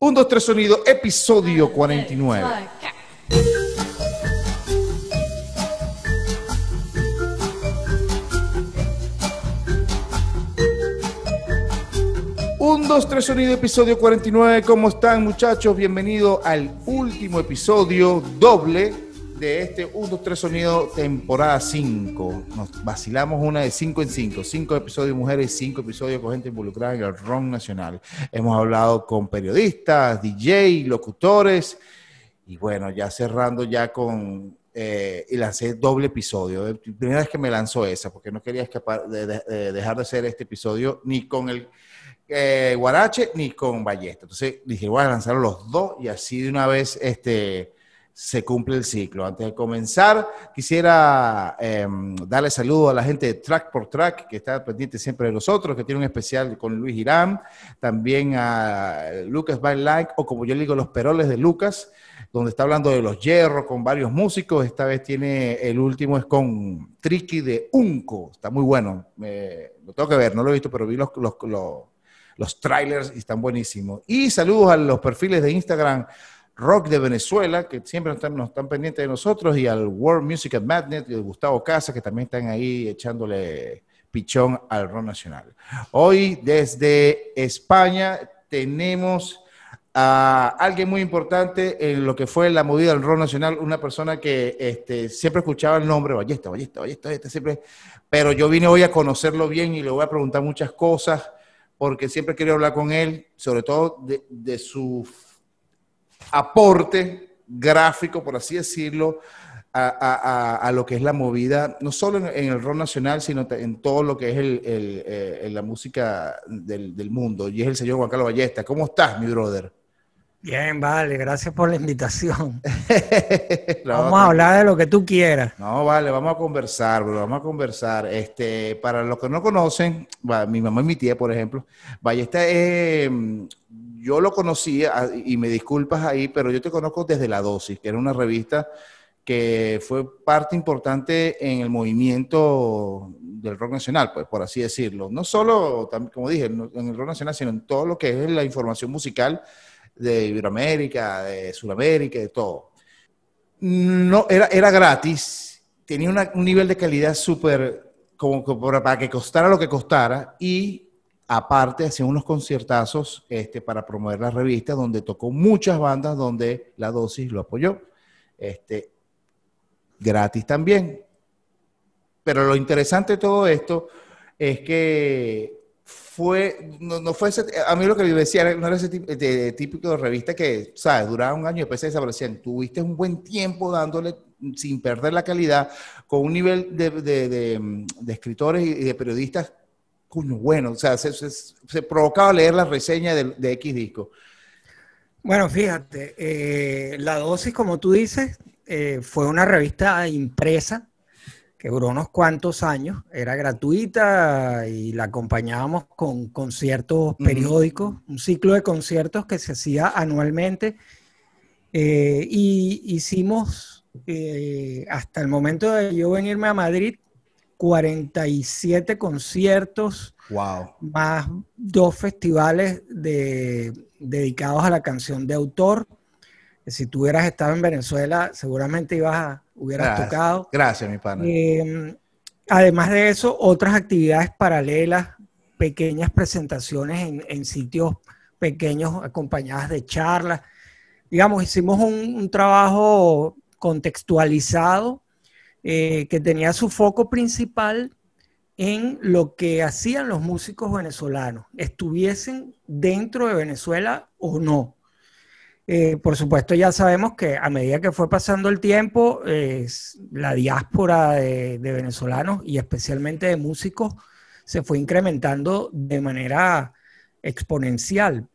1, 2, 3 sonido, episodio 49. Un, dos, tres sonido, episodio 49. ¿Cómo están, muchachos? Bienvenido al último episodio doble de este 1, 2, 3 sonido, temporada 5. Nos vacilamos una de 5 en 5. 5 episodios de mujeres, 5 episodios con gente involucrada en el rock nacional. Hemos hablado con periodistas, DJ, locutores. Y bueno, ya cerrando ya con eh, y lancé doble episodio. Primera vez que me lanzó esa, porque no quería escapar de, de- de dejar de hacer este episodio ni con el eh, Guarache ni con Ballesta. Entonces dije, voy a lanzar los dos y así de una vez este, se cumple el ciclo. Antes de comenzar, quisiera eh, darle saludo a la gente de Track por Track, que está pendiente siempre de nosotros, que tiene un especial con Luis Irán, también a Lucas by Like, o como yo le digo, los peroles de Lucas, donde está hablando de los hierros con varios músicos. Esta vez tiene el último, es con Tricky de Unco. Está muy bueno. Me- lo tengo que ver, no lo he visto, pero vi los, los, los, los trailers y están buenísimos. Y saludos a los perfiles de Instagram Rock de Venezuela, que siempre nos están pendientes de nosotros, y al World Music y al Gustavo Casa, que también están ahí echándole pichón al rock nacional. Hoy, desde España, tenemos a alguien muy importante en lo que fue la movida del rock nacional, una persona que este, siempre escuchaba el nombre, Ballesta, Ballesta, Ballesta, Ballesta, siempre, pero yo vine hoy a conocerlo bien y le voy a preguntar muchas cosas, porque siempre quiero hablar con él, sobre todo de, de su aporte gráfico, por así decirlo, a, a- a- a lo que es la movida, no solo en, en el rock nacional, sino en todo lo que es el- el, eh, la música del, del mundo. Y es el señor Juan Carlos Ballesta. ¿Cómo estás, mi brother? Bien, vale, gracias por la invitación. No, Vamos a hablar de lo que tú quieras. No, vale, vamos a conversar, bro, vamos a conversar. Este, para los que no conocen, mi mamá y mi tía, por ejemplo, Ballesta, eh, yo lo conocía, ah, y me disculpas ahí, pero yo te conozco desde La Dosis, que era una revista que fue parte importante en el movimiento del rock nacional, pues, por así decirlo. No solo, como dije, en el rock nacional, sino en todo lo que es la información musical de Iberoamérica, de Sudamérica, de todo no era, era gratis, tenía un nivel de calidad súper, como, para que costara lo que costara, y aparte hacía unos conciertazos este, para promover la revista, donde tocó muchas bandas, donde la dosis lo apoyó, este, gratis también. Pero lo interesante de todo esto es que fue, no, fue ese, a mí lo que me decía no era ese tip- de- típico de revista que, ¿sabes? Duraba un año y después se desaparecían. Tuviste un buen tiempo dándole sin perder la calidad, con un nivel de escritores y de periodistas, coño, bueno, o sea, se, se- se provocaba leer la reseña de, de X disco. Bueno, fíjate, eh, La Dosis, como tú dices, eh, fue una revista impresa que duró unos cuantos años, era gratuita y la acompañábamos con conciertos periódicos, un ciclo de conciertos que se hacía anualmente. Eh, y hicimos, eh, hasta el momento de yo venirme a Madrid, 47 conciertos, Wow. más dos festivales de- dedicados a la canción de autor. Si tú hubieras estado en Venezuela, seguramente ibas a, hubieras Gracias. tocado. Gracias, mi pana. Eh, además de eso, otras actividades paralelas, pequeñas presentaciones en, en sitios pequeños acompañadas de charlas. Digamos, hicimos un, un trabajo contextualizado eh, que tenía su foco principal en lo que hacían los músicos venezolanos, estuviesen dentro de Venezuela o no. Eh, por supuesto, ya sabemos que a medida que fue pasando el tiempo, eh, la diáspora de, de venezolanos y especialmente de músicos se fue incrementando de manera exponencial.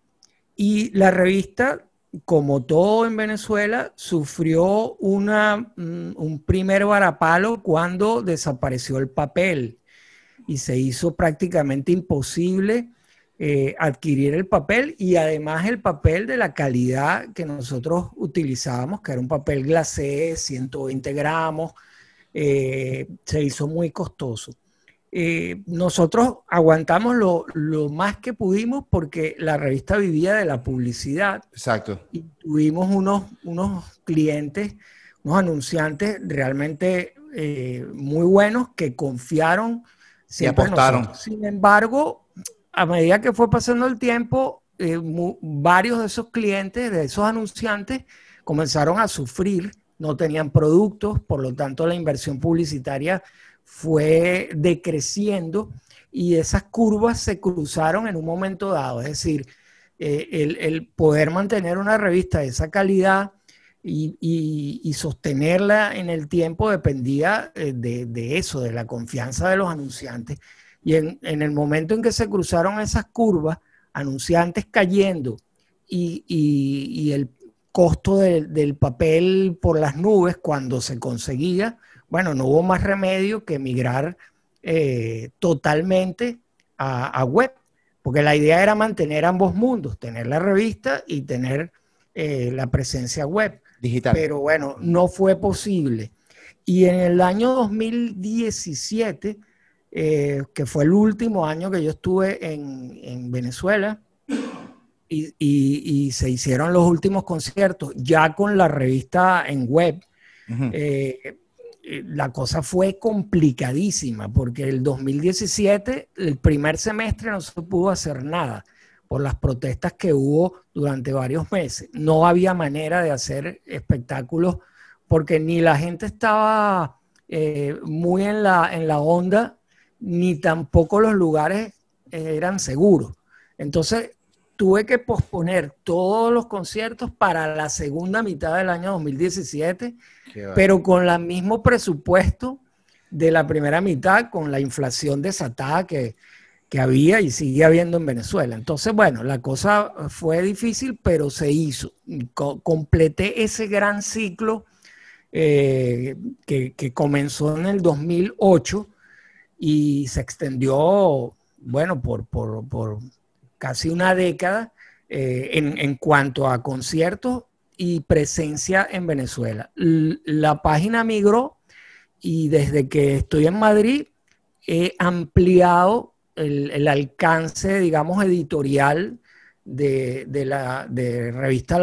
Y la revista, como todo en Venezuela, sufrió una, mm, un primer varapalo cuando desapareció el papel y se hizo prácticamente imposible eh, adquirir el papel y además el papel de la calidad que nosotros utilizábamos, que era un papel glacé, 120 gramos, eh, se hizo muy costoso. Eh, nosotros aguantamos lo, más que pudimos porque la revista vivía de la publicidad. Exacto. Y tuvimos unos, unos clientes, unos anunciantes realmente eh, muy buenos que confiaron. Y apostaron. Sin embargo, a medida que fue pasando el tiempo, eh, varios de esos clientes, de esos anunciantes, comenzaron a sufrir, no tenían productos, por lo tanto la inversión publicitaria fue decreciendo y esas curvas se cruzaron en un momento dado. Es decir, eh, el, poder mantener una revista de esa calidad y, sostenerla en el tiempo dependía eh, de, eso, de la confianza de los anunciantes. Y en, el momento en que se cruzaron esas curvas, anunciantes cayendo y, el costo del papel por las nubes cuando se conseguía, bueno, no hubo más remedio que migrar eh, totalmente a, web, porque la idea era mantener ambos mundos, tener la revista y tener eh, la presencia web. Digital. Pero bueno, no fue posible. Y en el año 2017, eh, que fue el último año que yo estuve en, Venezuela, y, se hicieron los últimos conciertos ya con la revista en web. Eh, la cosa fue complicadísima porque el 2017, el primer semestre no se pudo hacer nada por las protestas que hubo durante varios meses. No había manera de hacer espectáculos porque ni la gente estaba eh, muy en la, en la onda, ni tampoco los lugares eh, eran seguros. Entonces tuve que posponer todos los conciertos para la segunda mitad del año 2017 pero con el mismo presupuesto de la primera mitad, con la inflación desatada que, había y sigue habiendo en Venezuela. Entonces, bueno, la cosa fue difícil, pero se hizo. completé ese gran ciclo eh, que, comenzó en el 2008 y se extendió, bueno, por, casi una década eh, en, en, cuanto a conciertos y presencia en Venezuela. La página migró y desde que estoy en Madrid he ampliado el, alcance, digamos, editorial de, la de revista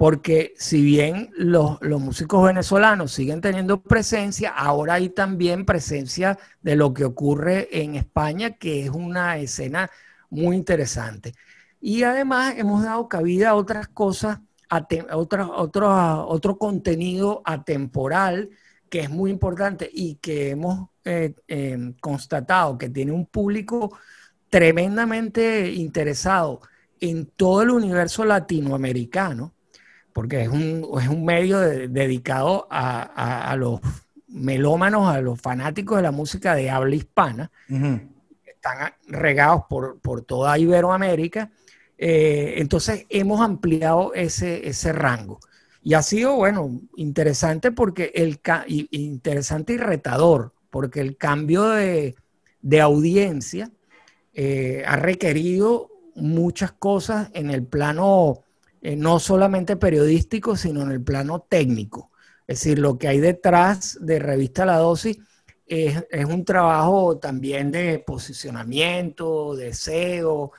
porque si bien los, los, músicos venezolanos siguen teniendo presencia, ahora hay también presencia de lo que ocurre en España, que es una escena muy interesante. Y además hemos dado cabida a otras cosas, a otro, otro contenido atemporal que es muy importante y que hemos eh, em, constatado que tiene un público tremendamente interesado en todo el universo latinoamericano, porque es un, es un medio dedicado a, los melómanos, a los fanáticos de la música de habla hispana, están regados por, por toda Iberoamérica eh, entonces hemos ampliado ese, ese rango. Y ha sido, bueno, interesante porque el interesante y retador, porque el cambio de, audiencia eh, ha requerido muchas cosas en el plano eh, no solamente periodístico, sino en el plano técnico. Es decir, lo que hay detrás de Revista La Dosis es, es un trabajo también de posicionamiento, de SEO,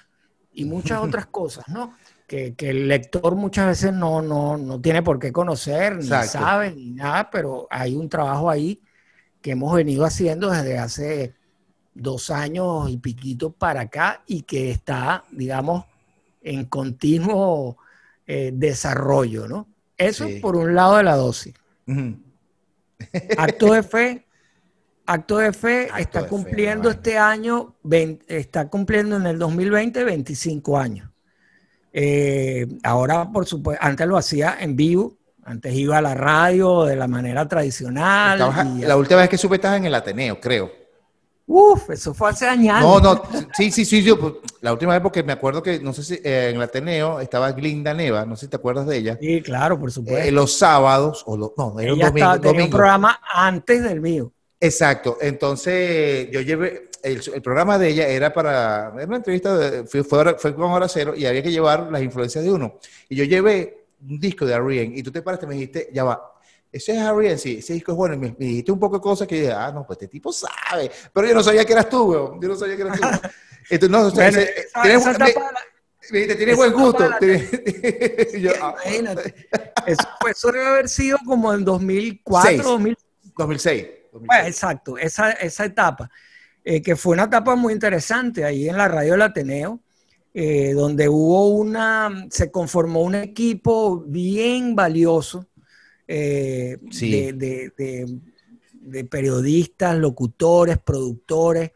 y muchas otras cosas, ¿no? Que, el lector muchas veces no, no, tiene por qué conocer, ni sabe, ni nada, pero hay un trabajo ahí que hemos venido haciendo desde hace dos años y piquito para acá y que está, digamos, en continuo eh, desarrollo, ¿no? Eso por un lado de la dosis. Acto de fe Acto de Fe está cumpliendo este año, está cumpliendo en el 2020 25 años. Eh, ahora, por supuesto, antes lo hacía en vivo, antes iba a la radio de la manera tradicional. la última vez que supe estaba en el Ateneo, creo. Uf, eso fue hace años. No, no, sí, sí, sí, yo, pues, la última vez porque me acuerdo que, no sé si eh, en el Ateneo estaba Glinda Neva, no sé si te acuerdas de ella. Sí, claro, por supuesto. Eh, los sábados, o los, no, era un domingo, un programa antes del mío. Exacto. Entonces, yo llevé, el, programa de ella era para, era una entrevista, fue, fue, con Hora Cero y había que llevar las influencias de uno. Y yo llevé un disco de Ariane y tú te paraste y me dijiste, ya va, Ese es Harry ese disco es bueno. Y me, dijiste un poco de cosas que dije, ah, no, pues este tipo sabe. Pero yo no sabía que eras tú, weón. Yo no sabía que eras tú. Entonces, no, o sea, ese, tienes, me, dijiste, tienes buen gusto. yo, ah, Imagínate. Eso, pues, eso debe haber sido como en 2004, 2006. Pues, exacto, esa, esa etapa. Eh, que fue una etapa muy interesante ahí en la radio del Ateneo, eh, donde hubo una, se conformó un equipo bien valioso eh, de, periodistas, locutores, productores.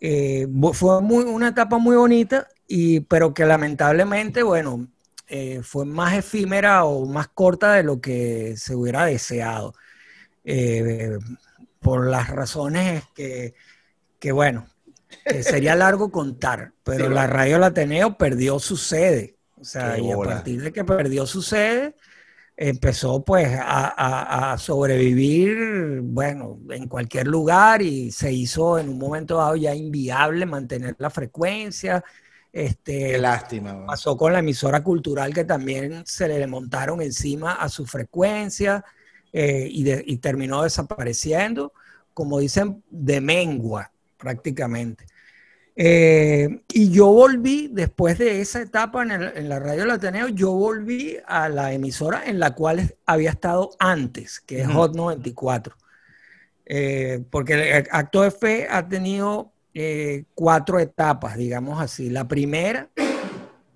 Eh, fue muy, una etapa muy bonita, y, pero que lamentablemente, bueno, eh, fue más efímera o más corta de lo que se hubiera deseado. por las razones que, que bueno, sería largo contar, pero la Radio del Ateneo perdió su sede. O sea, y a partir de que perdió su sede, empezó pues a, sobrevivir, bueno, en cualquier lugar y se hizo en un momento dado ya inviable mantener la frecuencia. Este, Qué lástima. Pasó con la emisora cultural que también se le montaron encima a su frecuencia eh, y, y terminó desapareciendo, como dicen, de mengua prácticamente. Eh, y yo volví, después de esa etapa en, la radio del Ateneo, yo volví a la emisora en la cual había estado antes, que es Hot 94. Eh, porque el Acto de Fe ha tenido eh, cuatro etapas, digamos así. La primera,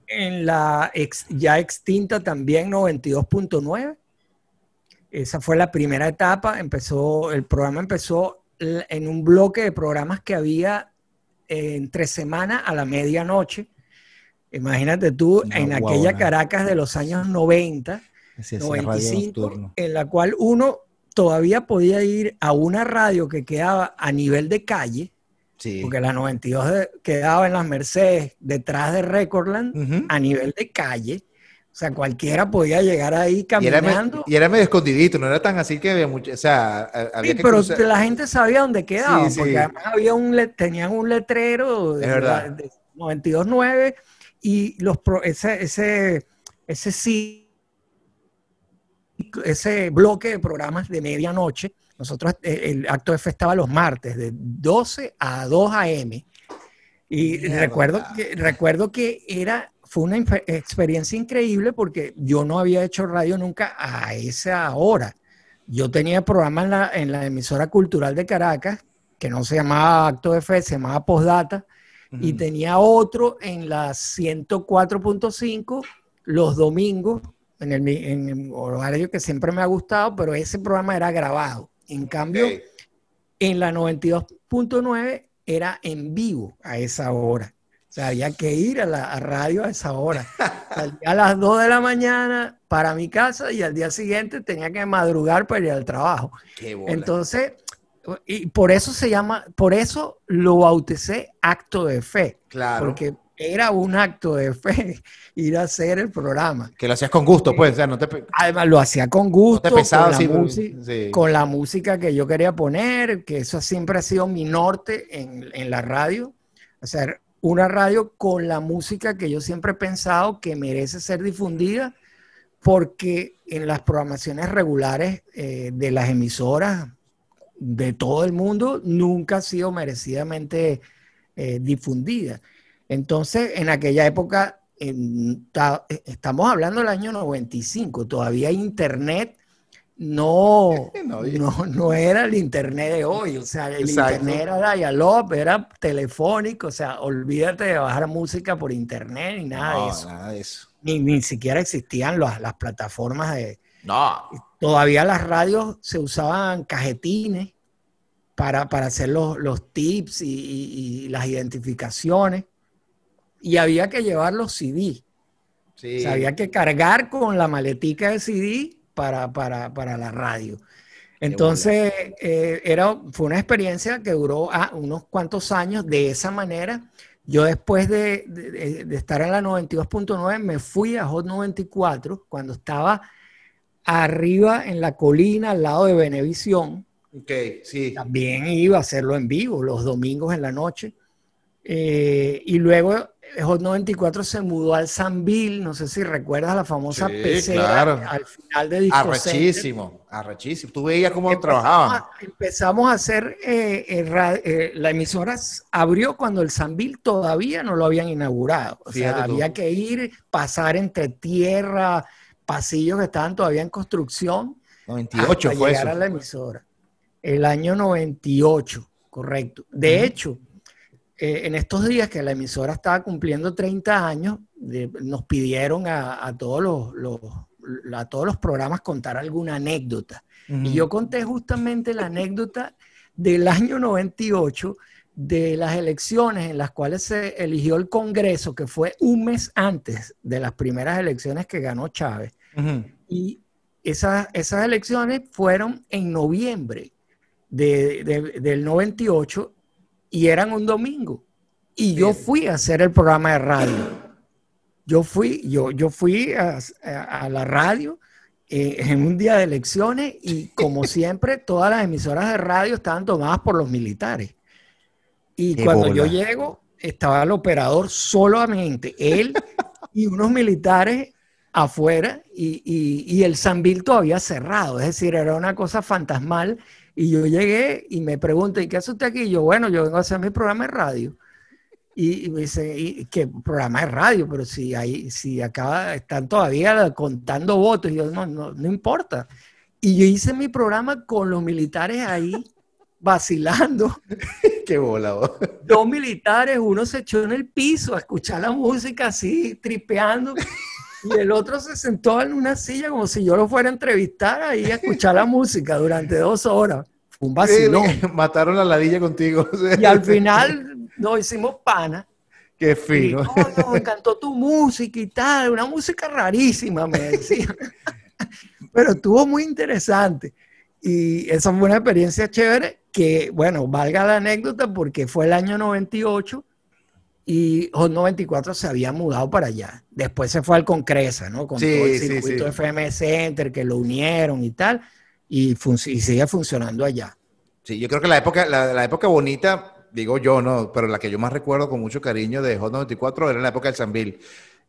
en la ya extinta también 92.9. Esa fue la primera etapa. Empezó, el programa empezó en un bloque de programas que había entre semana a la medianoche. Imagínate tú en aquella Caracas de los años 90, 95, en la cual uno todavía podía ir a una radio que quedaba a nivel de calle, porque la 92 quedaba en las Mercedes, detrás de Recordland, a nivel de calle. O sea, cualquiera podía llegar ahí caminando. Y era, medio escondidito, no era tan así que había mucho, o sea, había sí, pero la gente sabía dónde quedaba, porque además había un, tenían un letrero de, de 92.9 y los ese, ese, ese sí, ese bloque de programas de medianoche, nosotros, eh, el acto de fe estaba los martes, de 12 a 2 a.m. Y recuerdo que, recuerdo que era fue una experiencia increíble porque yo no había hecho radio nunca a esa hora. Yo tenía programa en la, en la emisora cultural de Caracas, que no se llamaba Acto de Fe, se llamaba Postdata, y tenía otro en la 104.5 los domingos, en el, en el, horario que siempre me ha gustado, pero ese programa era grabado. En cambio, en la 92.9 era en vivo a esa hora. O sea, había que ir a la radio a esa hora. a las 2 de la mañana para mi casa y al día siguiente tenía que madrugar para ir al trabajo. Entonces, y por eso se llama, por eso lo bauticé acto de fe. Claro. Porque era un acto de fe ir a hacer el programa. Que lo hacías con gusto, pues. Además, lo hacía con gusto, con, la con, la música que yo quería poner, que eso siempre ha sido mi norte en, en la radio. O sea, una radio con la música que yo siempre he pensado que merece ser difundida porque en las programaciones regulares eh, de las emisoras de todo el mundo nunca ha sido merecidamente eh, difundida. Entonces, en aquella época, estamos hablando del año 95, todavía Internet no, no, no, era el internet de hoy, o sea, el internet era dial-up, era telefónico, o sea, olvídate de bajar música por internet ni nada de eso. Nada de eso. Ni, ni siquiera existían las plataformas de... No. Todavía las radios se usaban cajetines para, hacer los, tips y, las identificaciones y había que llevar los CD. Sí. O sea, había que cargar con la maletica de CD para, para, para la radio. Entonces, eh, era, fue una experiencia que duró ah, unos cuantos años de esa manera. Yo después de, de, estar en la 92.9 me fui a Hot 94 cuando estaba arriba en la colina al lado de sí. También iba a hacerlo en vivo los domingos en la noche. Eh, y luego Hot 94 se mudó al Sanville, no sé si recuerdas la famosa Sí, pecera claro. al final de Disco. Arrechísimo, arrechísimo. Tú veías cómo Empezamos trabajaban. a- Empezamos a hacer, eh, eh, eh, la emisora abrió cuando el Sanville todavía no lo habían inaugurado. O sea, tú. había que ir, pasar entre tierra, pasillos que estaban todavía en construcción. 98 hasta fue llegar eso. a la emisora. El año 98, correcto. De hecho, eh, en estos días que la emisora estaba cumpliendo 30 años, de- nos pidieron a, a todos los, los- a todos los programas contar alguna anécdota. Y yo conté justamente la anécdota del año 98 de las elecciones en las cuales se eligió el Congreso, que fue un mes antes de las primeras elecciones que ganó Chávez. Y esas, esas elecciones fueron en noviembre de- de- del 98 y eran un domingo. Y yo fui a hacer el programa de radio. Yo fui, yo, yo fui a, a- a la radio eh, en un día de elecciones y como siempre todas las emisoras de radio estaban tomadas por los militares. Y Qué cuando yo llego, estaba el operador solamente, él y unos militares afuera y, y- y el Sanville todavía cerrado, es decir, era una cosa fantasmal. Y yo llegué y me preguntan, ¿y qué hace usted aquí? Y yo, bueno, yo vengo a hacer mi programa de radio. Y, y me dice, ¿y qué programa de radio? Pero si ahí, si acá están todavía contando votos, y yo, no, no, no importa. Y yo hice mi programa con los militares ahí vacilando Qué bola. vos. dos militares, uno se echó en el piso a escuchar la música así, tripeando, y el otro se sentó en una silla como si yo lo fuera a entrevistar ahí a escuchar la música durante dos horas. Fue un vacilón. Mataron la ladilla contigo. Y al final nos hicimos pana. Qué Y, fino. no, no, me encantó tu música y tal, una música rarísima, me decía. Pero estuvo muy interesante. Y esa fue una experiencia chévere que, bueno, valga la anécdota porque fue el año 98 y Hot 94 se había mudado para allá. Después se fue al Concresa, ¿no? Con Sí, todo el circuito sí. FM Center que lo unieron y tal, y, fun- y sigue funcionando allá. Sí, yo creo que la época, la, la época bonita, digo yo, no, pero la que yo más recuerdo con mucho cariño de Hot 94 era la época del Sanville.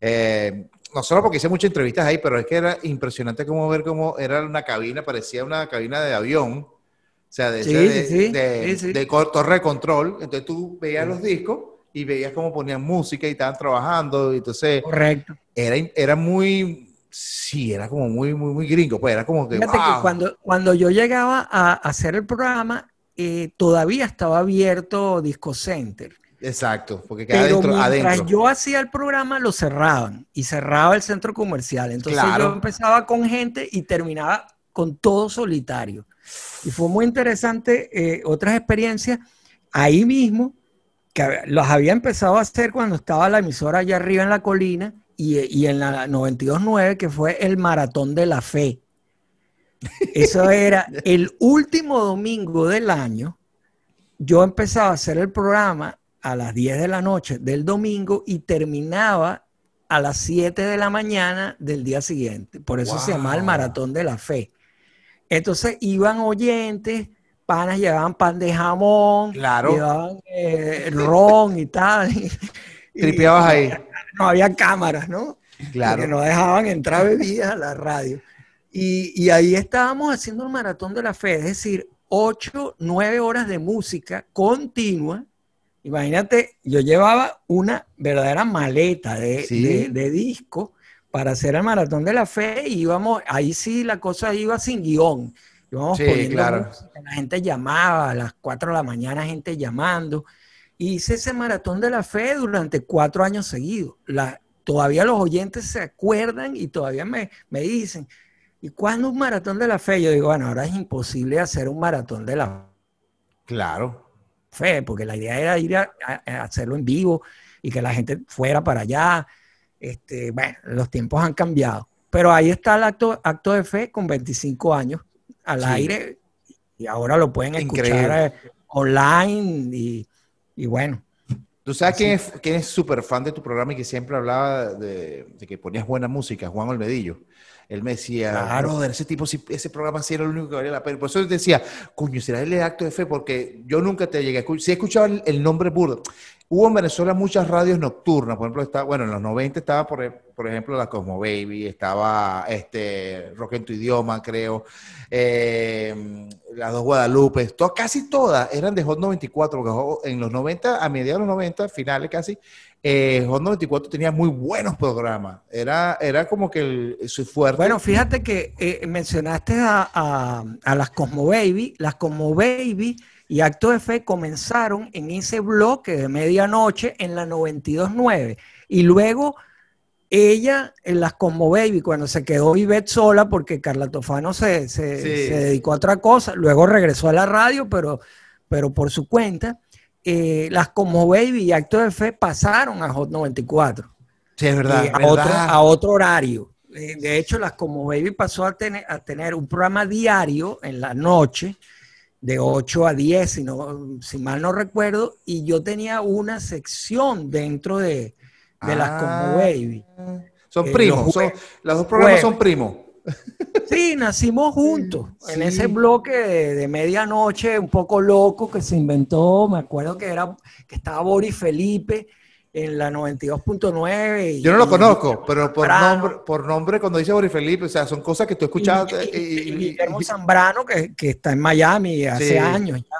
Eh, no solo porque hice muchas entrevistas ahí, pero es que era impresionante cómo ver cómo era una cabina, parecía una cabina de avión. O sea, de, Sí, de, de- torre de control. Entonces tú veías los discos y veías cómo ponían música y estaban trabajando. Y entonces Correcto. era, era muy, sí, era como muy, muy, muy gringo. Pues era como que, Fíjate que wow. cuando, cuando yo llegaba a hacer el programa, eh, todavía estaba abierto Disco Center. Exacto, porque queda Pero adentro. mientras adentro. yo hacía el programa, lo cerraban y cerraba el centro comercial. Entonces Claro. yo empezaba con gente y terminaba con todo solitario. Y fue muy interesante eh, otras experiencias ahí mismo, que las había empezado a hacer cuando estaba la emisora allá arriba en la colina y, y en la 92.9, que fue el Maratón de la Fe. Eso era el último domingo del año. Yo empezaba a hacer el programa a las 10 de la noche del domingo y terminaba a las 7 de la mañana del día siguiente. Por eso se llamaba el. Maratón de la Fe. Entonces iban oyentes, panas llevaban pan de jamón, Claro. llevaban eh, ron y tal. y- Tripeabas no ahí. No había cámaras, ¿no? Claro. Porque no dejaban entrar bebidas a la radio. Y, y ahí estábamos haciendo el maratón de la fe, es decir, ocho, nueve horas de música continua. Imagínate, yo llevaba una verdadera maleta de, Sí. de, de disco para hacer el maratón de la fe y íbamos, ahí sí la cosa iba sin guion. Íbamos Sí, poniendo claro. música, la gente llamaba a las 4 de la mañana, gente llamando. Y hice ese maratón de la fe durante cuatro años seguidos. La, todavía los oyentes se acuerdan y todavía me, me dicen, ¿y cuándo un maratón de la fe? Yo digo, bueno, ahora es imposible hacer un maratón de la Claro. fe, porque la idea era ir a, a- a hacerlo en vivo y que la gente fuera para allá. Este, bueno, los tiempos han cambiado. Pero ahí está el acto, acto de fe con 25 años al Sí. aire y ahora lo pueden escuchar Increíble. eh, online y, y bueno. ¿Tú sabes quién es, quién es súper fan de tu programa y que siempre hablaba de, de que ponías buena música? Juan Olmedillo. Él me decía, Claro. brother, ese tipo, sí- ese programa sí era el único que valía la pena. Por eso decía, coño, será el de acto de fe, porque yo nunca te llegué a escuchar. Sí he escuchado el, el nombre burdo. Hubo en Venezuela muchas radios nocturnas, por ejemplo, está, bueno, en los 90 estaba, por, por ejemplo, la Cosmo Baby, estaba este, Rock en tu idioma, creo, eh, las dos Guadalupe, to, casi todas eran de Hot 94, porque en los 90, a mediados de los 90, finales casi, eh, Hot 94 tenía muy buenos programas, era, era como que el, su fuerte. Bueno, fíjate que eh, mencionaste a, a, a las Cosmo Baby, las Cosmo Baby y Acto de Fe comenzaron en ese bloque de medianoche en la 92.9 y luego ella en las Como Baby, cuando se quedó Ivette sola porque Carla Tofano se, se, sí. se, dedicó a otra cosa, luego regresó a la radio, pero, pero por su cuenta, eh, las Como Baby y Acto de Fe pasaron a Hot 94. Sí, es verdad. Eh, a, verdad. Otro, a, Otro, horario. Eh, de hecho, las Como Baby pasó a tener, a tener un programa diario en la noche de 8 a 10, si, no, si mal no recuerdo, y yo tenía una sección dentro de, de ah, las Como Baby. Son eh, primos, los, son, los, dos programas son primos. Sí, nacimos juntos sí. en ese bloque de, de, medianoche un poco loco que se inventó, me acuerdo que era que estaba Boris Felipe en la 92.9. Yo no lo conozco, pero por nombre, por nombre, cuando dice Boris Felipe, o sea, son cosas que tú escuchabas. Y, y, y, y Guillermo Zambrano, que, que, está en Miami hace sí. años ya.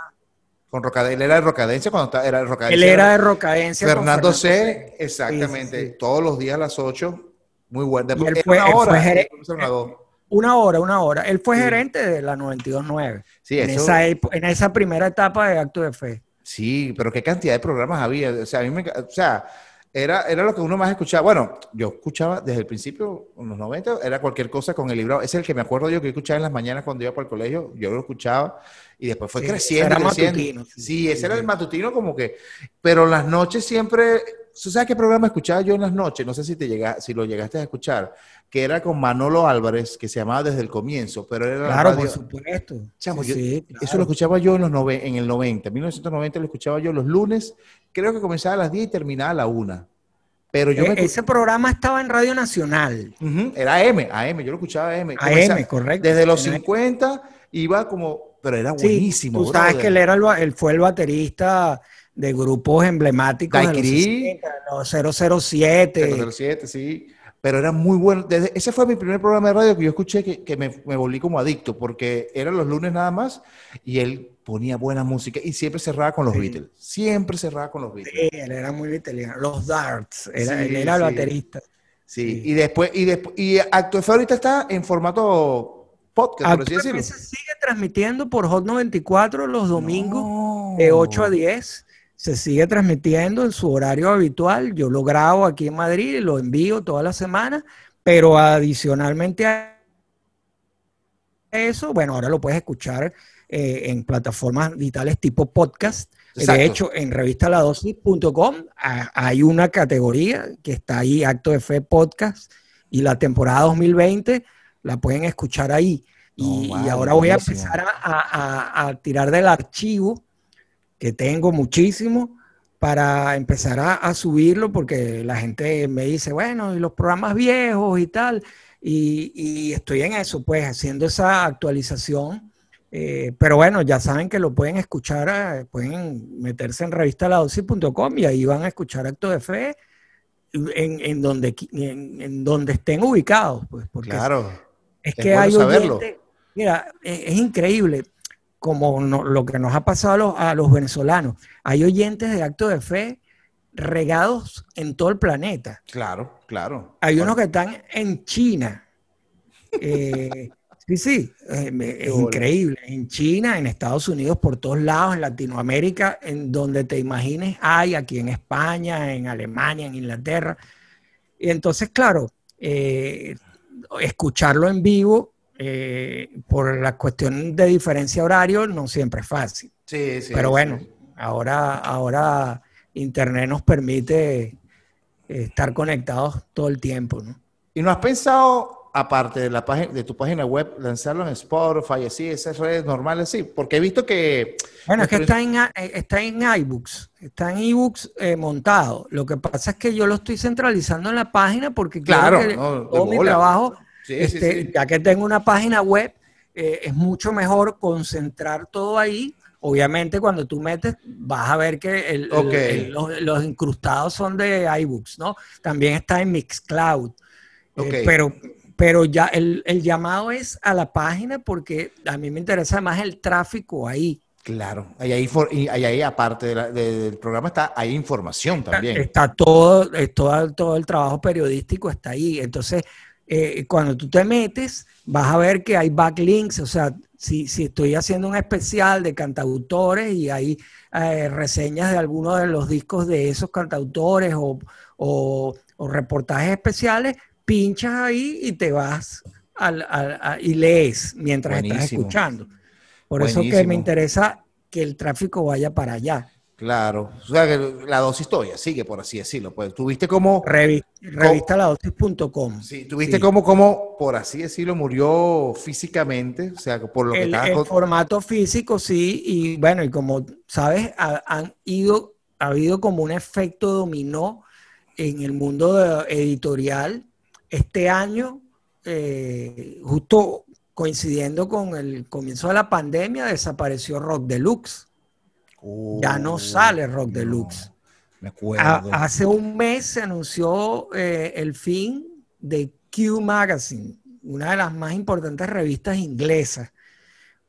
Con Rocadencia, él era de Rocadencia cuando estaba, era de Rocadencia. Él era de Rocadencia. Fernando, Fernando C, exactamente, sí, sí, todos los días a las 8, muy bueno. Después, él fue, una, hora, fue una hora, una hora. Él fue gerente de la 92.9. Sí, en, eso... esa, en esa primera etapa de Acto de Fe. Sí, pero qué cantidad de programas había. O sea, a mí me, o sea, era, era lo que uno más escuchaba. Bueno, yo escuchaba desde el principio, en los 90, era cualquier cosa con el libro. Es el que me acuerdo yo que escuchaba en las mañanas cuando iba para el colegio. Yo lo escuchaba y después fue sí, creciendo. Era creciendo. matutino. Sí, sí, ese era el matutino como que. Pero las noches siempre. ¿Tú sabes qué programa escuchaba yo en las noches? No sé si, te llega, si lo llegaste a escuchar. Que era con Manolo Álvarez, que se llamaba Desde el Comienzo. Pero era claro, radio... por supuesto. Chamo, yo, claro. Eso lo escuchaba yo en, los nove, en el 90. En 1990 lo escuchaba yo los lunes. Creo que comenzaba a las 10 y terminaba a la 1. Pero yo e me... Ese programa estaba en Radio Nacional. Uh -huh. Era AM, AM, yo lo escuchaba AM. AM, correcto. Desde los 50 iba como, pero era buenísimo. Sí, tú sabes que él, era el, él fue el baterista de grupos emblemáticos Daiquiri, de los, 60, los 007. 007, sí. Pero era muy bueno. Desde, ese fue mi primer programa de radio que yo escuché que, que me, me, volví como adicto, porque eran los lunes nada más y él ponía buena música y siempre cerraba con los sí. Beatles. Siempre cerraba con los Beatles. Sí, él era muy italiano. Los Darts, era, sí, él era el baterista. Sí. y después, y después, y Acto F ahorita está en formato podcast, por así decirlo. se sigue transmitiendo por Hot 94 los domingos no. de 8 a 10 se sigue transmitiendo en su horario habitual. Yo lo grabo aquí en Madrid y lo envío toda la semana, pero adicionalmente a eso, bueno, ahora lo puedes escuchar eh, en plataformas digitales tipo podcast. Exacto. De hecho, en revistaladosis.com hay una categoría que está ahí, Acto de Fe Podcast, y la temporada 2020 la pueden escuchar ahí. Y, oh, wow, y ahora voy a empezar a, a, a tirar del archivo que tengo muchísimo para empezar a, a, subirlo porque la gente me dice, bueno, y los programas viejos y tal, y, y estoy en eso, pues haciendo esa actualización. Eh, pero bueno, ya saben que lo pueden escuchar, eh, pueden meterse en revistaladosis.com y ahí van a escuchar Acto de Fe en, en donde, en, en, donde estén ubicados. Pues, porque claro. Es, es que hay oyentes, mira, es, es increíble como no, lo que nos ha pasado a los, a los, venezolanos. Hay oyentes de acto de fe regados en todo el planeta. Claro, claro. Hay claro. unos que están en China. Eh, sí, sí, eh, es increíble. En China, en Estados Unidos, por todos lados, en Latinoamérica, en donde te imagines, hay aquí en España, en Alemania, en Inglaterra. Y entonces, claro, eh, escucharlo en vivo eh, por la cuestión de diferencia horario no siempre es fácil. Sí, sí. Pero bueno, sí. ahora, ahora Internet nos permite eh, estar conectados todo el tiempo. ¿no? ¿Y no has pensado, aparte de, la página, de tu página web, lanzarlo en Spotify, así, esas redes normales? Sí, porque he visto que... Bueno, es que está en, está en iBooks, está en ebooks eh, montado. Lo que pasa es que yo lo estoy centralizando en la página porque claro, que no, todo mi trabajo Sí, este, sí, sí. Ya que tengo una página web, eh, es mucho mejor concentrar todo ahí Obviamente cuando tú metes vas a ver que los, incrustados son de iBooks, ¿no? También está en Mixcloud. Eh, pero, pero ya el, llamado es a la página porque a mí me interesa más el tráfico ahí. Claro, ahí, ahí, aparte del programa está, hay información también. Está, todo, todo, todo el trabajo periodístico está ahí. Entonces, eh, cuando tú te metes, vas a ver que hay backlinks, o sea, si, si estoy haciendo un especial de cantautores y hay eh, reseñas de algunos de los discos de esos cantautores o, o, reportajes especiales, pinchas ahí y te vas al, y lees mientras estás escuchando. Por eso que me interesa que el tráfico vaya para allá. Claro, o sea que la dosis todavía sigue, por así decirlo. Pues tuviste como... revista ladosis.com. Sí, tuviste como, como, por así decirlo, murió físicamente, o sea, por lo que el, el formato físico, sí, y bueno, y como sabes, han ido, ha habido como un efecto dominó en el mundo editorial. Este año, eh, justo coincidiendo con el comienzo de la pandemia, desapareció Rock Deluxe. Ya no uh, sale Rock Deluxe. Me acuerdo. hace un mes se anunció eh, el fin de Q Magazine, una de las más importantes revistas inglesas.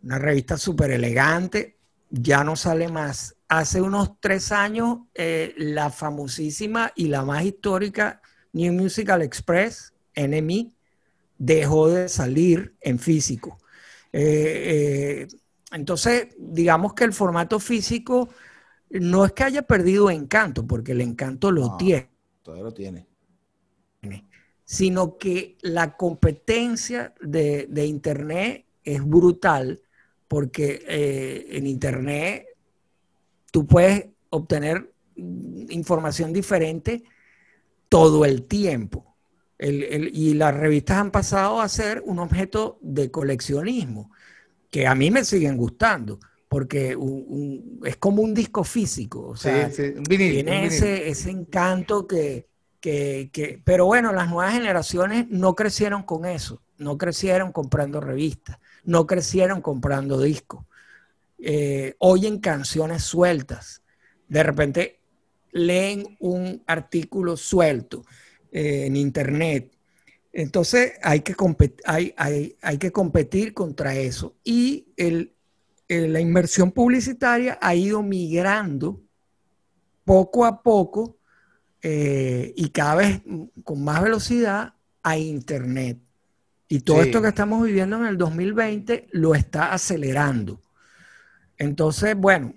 Una revista súper elegante, ya no sale más. Hace unos tres años, eh, la famosísima y la más histórica New Musical Express, NME, dejó de salir en físico. Eh, eh, entonces, digamos que el formato físico no es que haya perdido encanto, porque el encanto lo tiene. Todavía lo tiene. Sino que la competencia de, Internet es brutal, porque eh, en Internet tú puedes obtener información diferente todo el tiempo y las revistas han pasado a ser un objeto de coleccionismo, que a mí me siguen gustando, porque es como un disco físico, o sea, tiene ese, ese, encanto que, que, Pero bueno, las nuevas generaciones no crecieron con eso, no crecieron comprando revistas, no crecieron comprando discos, eh, oyen canciones sueltas, de repente leen un artículo suelto eh, en Internet. Entonces hay que, hay, hay, que competir contra eso. Y el, la inversión publicitaria ha ido migrando poco a poco eh, y cada vez con más velocidad a Internet. Y todo esto que estamos viviendo en el 2020 lo está acelerando. Entonces, bueno,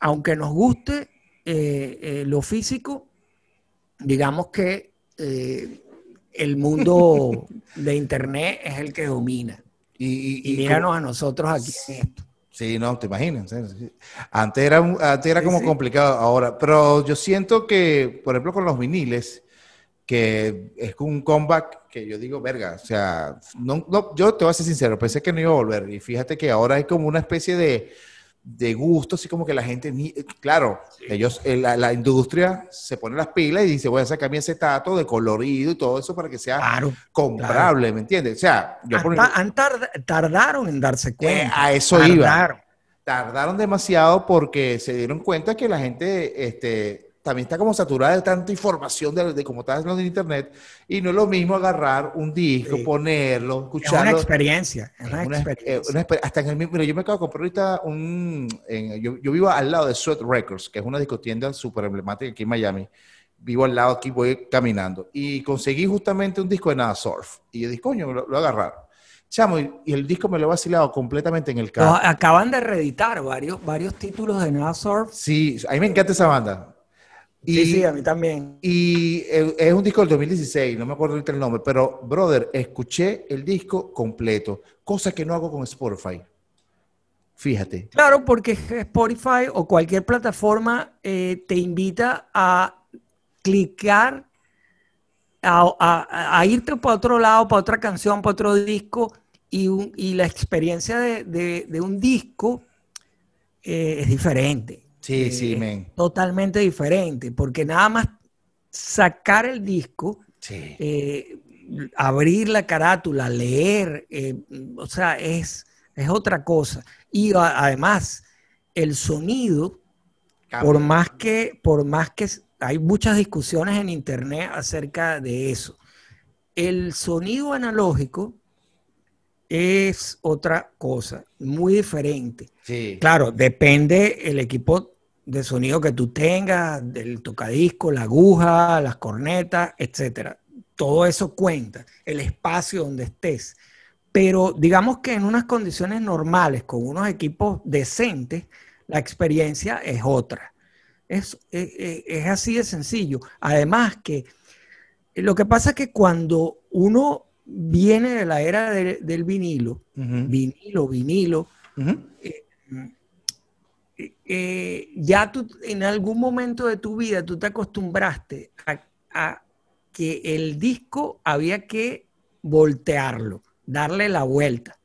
aunque nos guste eh, lo físico, digamos que eh, el mundo de Internet es el que domina. Y, y, míranos a nosotros aquí en esto. Sí, no, te imaginas. Antes era, antes era como complicado ahora, pero yo siento que, por ejemplo, con los viniles, que es un comeback que yo digo, verga, o sea, no, no, yo te voy a ser sincero, pensé que no iba a volver y fíjate que ahora hay como una especie de, de gusto, así como que la gente, claro, ellos, eh, la, industria se pone las pilas y dice, voy a sacar mi acetato de colorido y todo eso para que sea comprable, ¿me entiendes? O sea, yo tardaron en darse eh, cuenta. a eso iba. Tardaron demasiado porque se dieron cuenta que la gente, este, también está como saturada de tanta información de, de como está en internet y no es lo mismo agarrar un disco, ponerlo, escucharlo. Es una experiencia. Es una, experiencia. hasta en el mismo, yo me acabo de comprar ahorita un, yo, yo, vivo al lado de Sweat Records, que es una discotienda súper emblemática aquí en Miami. Vivo al lado aquí, voy caminando y conseguí justamente un disco de Nada Surf y yo dije, coño, lo, lo agarraron. Chamo, y, el disco me lo he vacilado completamente en el carro. acaban de reeditar varios, varios títulos de Nada Surf. Sí, a mí me encanta esa banda. Y, sí, sí, a mí también. Y es un disco del 2016, no me acuerdo ahorita el nombre, pero, brother, escuché el disco completo, cosa que no hago con Spotify. Fíjate. Claro, porque Spotify o cualquier plataforma eh, te invita a clicar, a, irte para otro lado, para otra canción, para otro disco, y, y la experiencia de, un disco eh, es diferente. Sí, sí, men. Totalmente diferente, porque nada más sacar el disco, eh, abrir la carátula, leer, eh, o sea, es, es otra cosa. Y además, el sonido, por más que, por más que hay muchas discusiones en internet acerca de eso. El sonido analógico es otra cosa, muy diferente. Claro, depende el equipo de sonido que tú tengas, del tocadisco, la aguja, las cornetas, etcétera. Todo eso cuenta, el espacio donde estés. Pero digamos que en unas condiciones normales, con unos equipos decentes, la experiencia es otra. Es, es, así de sencillo. Además que lo que pasa es que cuando uno viene de la era del vinilo, vinilo, vinilo, eh, eh, ya tú en algún momento de tu vida tú te acostumbraste a, que el disco había que voltearlo, darle la vuelta.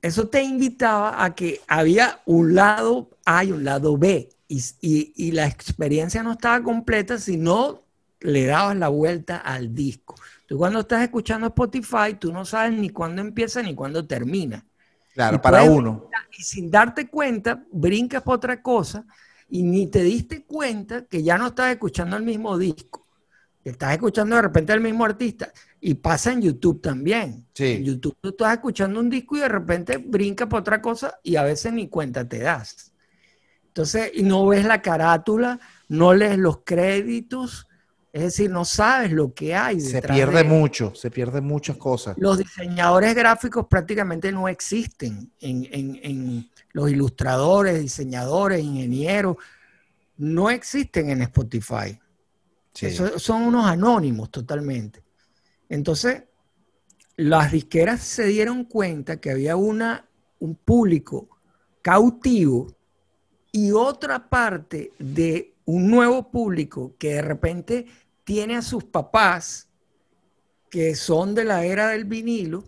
Eso te invitaba a que había un lado A y un lado B, y, y la experiencia no estaba completa si no le dabas la vuelta al disco. Tú cuando estás escuchando Spotify, tú no sabes ni cuándo empieza ni cuándo termina. Claro, para uno. Y sin darte cuenta, brincas por otra cosa y ni te diste cuenta que ya no estás escuchando el mismo disco. estás escuchando de repente al mismo artista. Y pasa en YouTube también. Sí. En YouTube tú estás escuchando un disco y de repente brincas por otra cosa y a veces ni cuenta te das. Entonces, y no ves la carátula, no lees los créditos, es decir, no sabes lo que hay. Se pierde mucho, se pierden muchas cosas. Los diseñadores gráficos prácticamente no existen en, los ilustradores, diseñadores, ingenieros, no existen en Spotify. son unos anónimos totalmente. Entonces, las disqueras se dieron cuenta que había una, un público cautivo y otra parte de un nuevo público que de repente tiene a sus papás que son de la era del vinilo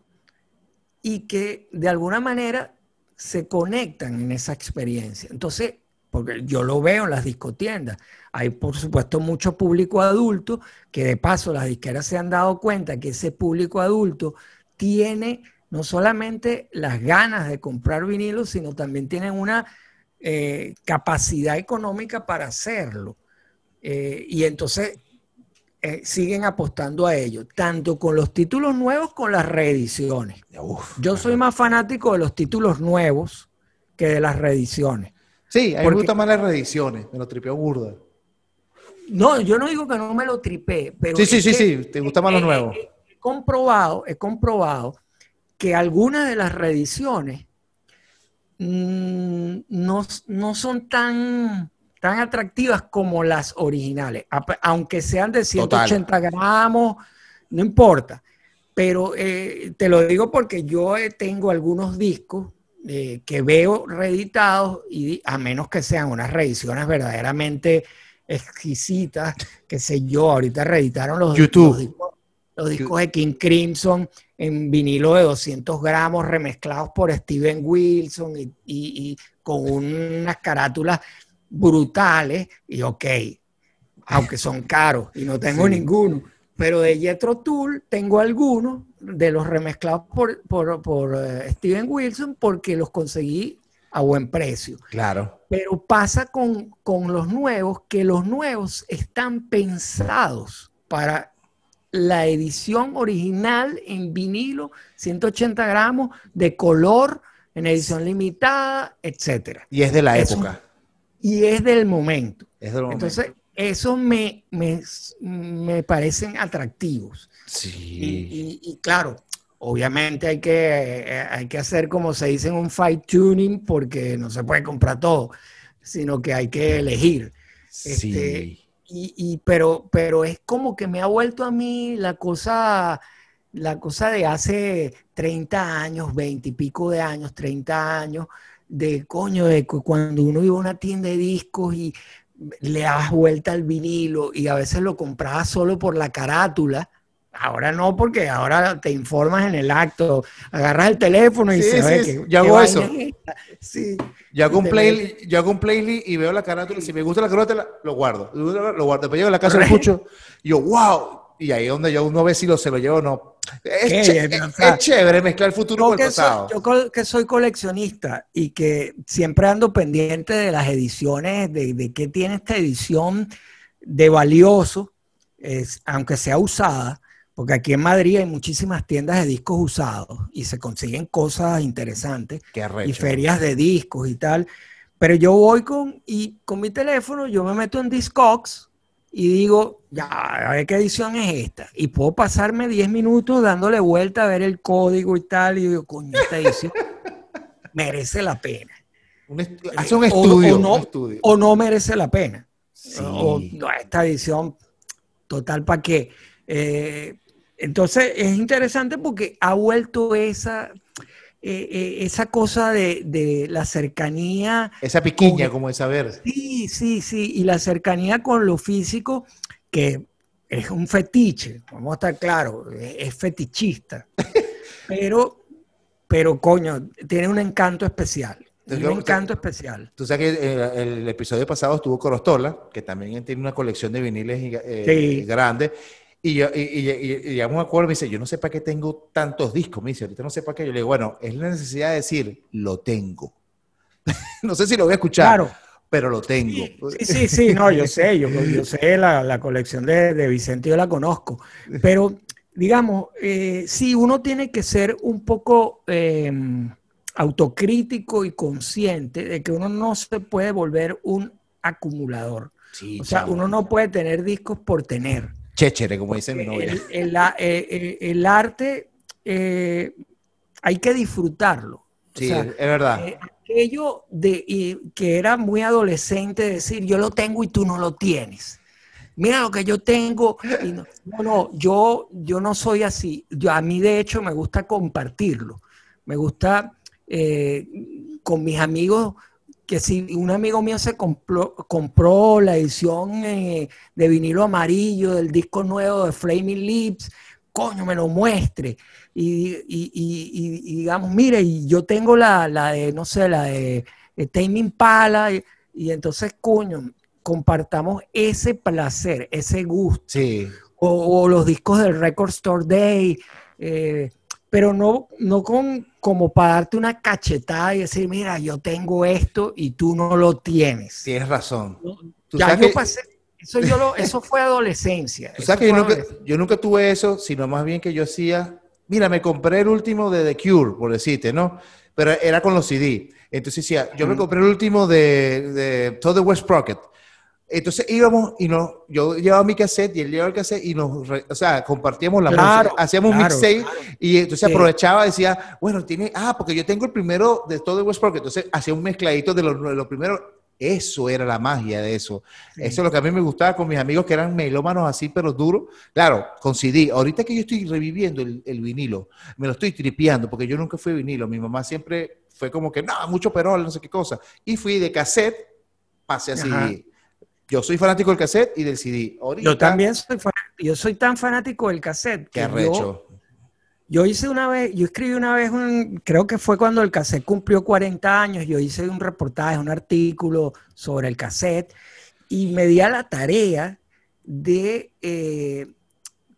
y que de alguna manera se conectan en esa experiencia. Entonces, porque yo lo veo en las discotiendas, hay por supuesto mucho público adulto que de paso las disqueras se han dado cuenta que ese público adulto tiene no solamente las ganas de comprar vinilo, sino también tienen una eh, capacidad económica para hacerlo. Eh, y entonces eh, siguen apostando a ello, tanto con los títulos nuevos con las reediciones. Yo soy más fanático de los títulos nuevos que de las reediciones. Sí, a mí me gustan más las reediciones, me lo tripeo burda. No, yo no digo que no me lo tripee, pero. Sí, sí, sí, sí, te gusta más lo nuevo. He, comprobado, he comprobado que algunas de las reediciones mm, no, no son tan tan atractivas como las originales, aunque sean de 180 gramos, no importa. Pero eh, te lo digo porque yo eh, tengo algunos discos eh, que veo reeditados y a menos que sean unas reediciones verdaderamente exquisitas, que sé yo, ahorita reeditaron los, YouTube. los, discos, de King Crimson en vinilo de 200 gramos remezclados por Steven Wilson y, y con unas carátulas brutales y ok, aunque son caros y no tengo ninguno, pero de Jetro Tool tengo algunos de los remezclados por, por, eh, Steven Wilson porque los conseguí a buen precio. Claro. Pero pasa con, con los nuevos que los nuevos están pensados para la edición original en vinilo, 180 gramos, de color, en edición limitada, etc. Y es de la época y es del momento. Entonces, eso me, me, parecen atractivos. Sí. Y, claro, obviamente hay que, hay que hacer, como se dice, un fight tuning porque no se puede comprar todo, sino que hay que elegir. Sí. Este, y, pero, pero es como que me ha vuelto a mí la cosa, la cosa de hace 30 años, 20 y pico de años, 30 años, de coño, de cuando uno iba a una tienda de discos y le das vuelta al vinilo y a veces lo comprabas solo por la carátula. Ahora no, porque ahora te informas en el acto, agarras el teléfono y se ve que. Yo hago eso. Sí. Yo hago, un playlist, yo hago un playlist y veo la carátula. Si me gusta la carátula, lo guardo. Lo guardo. Después llego a la casa, lo escucho y yo, wow, y ahí es donde yo uno ve si lo, se lo llevo o no. Es, chévere mezclar el futuro con el pasado. yo que soy coleccionista y que siempre ando pendiente de las ediciones, de, de qué tiene esta edición de valioso, es, aunque sea usada, porque aquí en Madrid hay muchísimas tiendas de discos usados y se consiguen cosas interesantes y ferias de discos y tal. Pero yo voy con, y con mi teléfono, yo me meto en Discogs y digo, ya, a ver qué edición es esta. Y puedo pasarme 10 minutos dándole vuelta a ver el código y tal. Y digo, coño, esta edición merece la pena. hace un estudio, o, no, un estudio. o no merece la pena. O, no, esta edición, total, ¿para qué? Eh, entonces es interesante porque ha vuelto esa, eh, eh, esa cosa de, la cercanía. Esa piquiña, como de saber. Sí, sí, sí. Y la cercanía con lo físico, que es un fetiche, vamos a estar claros, es fetichista. pero, pero coño, tiene un encanto especial. un encanto especial. Tú sabes que el, episodio pasado estuvo Corostola, que también tiene una colección de viniles eh, grande. Y yo, y, y, y, y un acuerdo, me dice, yo no sé para qué tengo tantos discos, me dice, ahorita no sé para qué. Yo le digo, bueno, es la necesidad de decir, lo tengo. no sé si lo voy a escuchar, claro. pero lo tengo. Sí, sí, sí, no, yo sé, yo, yo sé la, la colección de, de, Vicente, yo la conozco, pero digamos, eh, sí, uno tiene que ser un poco eh, autocrítico y consciente de que uno no se puede volver un acumulador. Sí, o sea, uno no puede tener discos por tener. Chéchere, como dice mi novia. El, el, el, el arte eh, hay que disfrutarlo. Sí, o sea, es verdad. Eh, aquello de y, que era muy adolescente, decir yo lo tengo y tú no lo tienes. Mira lo que yo tengo. Y no, no, no, yo, yo no soy así. Yo, a mí, de hecho, me gusta compartirlo. Me gusta eh, con mis amigos que si un amigo mío se compró, compró la edición eh, de vinilo amarillo del disco nuevo de Flaming Lips, coño, me lo muestre. Y, y, y, y digamos, mire, y yo tengo la, la, de, no sé, la de, de Taming Pala, y, entonces, coño, compartamos ese placer, ese gusto. Sí. O, o los discos del Record Store Day. Eh, pero no, no con, como para darte una cachetada y decir, mira, yo tengo esto y tú no lo tienes. Tienes razón. Ya yo que... pasé, eso, yo lo, eso fue adolescencia. ¿Tú sabes que yo nunca, yo nunca, tuve eso, sino más bien que yo hacía, mira, me compré el último de The Cure, por decirte, ¿no? Pero era con los CD. Entonces decía, yo me compré el último de, de the West Sprocket. Entonces íbamos y nos, yo llevaba mi cassette y él llevaba el cassette y nos, o sea, compartíamos la claro, música, hacíamos claro, un mixtape claro. y entonces sí. aprovechaba, decía, bueno, tiene, ah, porque yo tengo el primero de todo Westbrook, entonces hacía un mezcladito de los, de los primeros, eso era la magia de eso. Sí. Eso es lo que a mí me gustaba con mis amigos que eran melómanos así, pero duros. Claro, con CD. Ahorita que yo estoy reviviendo el, el vinilo, me lo estoy tripeando porque yo nunca fui vinilo. Mi mamá siempre fue como que, no, mucho perol, no sé qué cosa. Y fui de cassette, pasé a CD. Ajá. Yo soy fanático del cassette y del CD. Ahorita, yo también soy fanático. Yo soy tan fanático del cassette. Qué arrecho. Yo, yo, hice una vez, yo escribí una vez, un, creo que fue cuando el cassette cumplió 40 años, yo hice un reportaje, un artículo sobre el cassette y me di a la tarea de eh,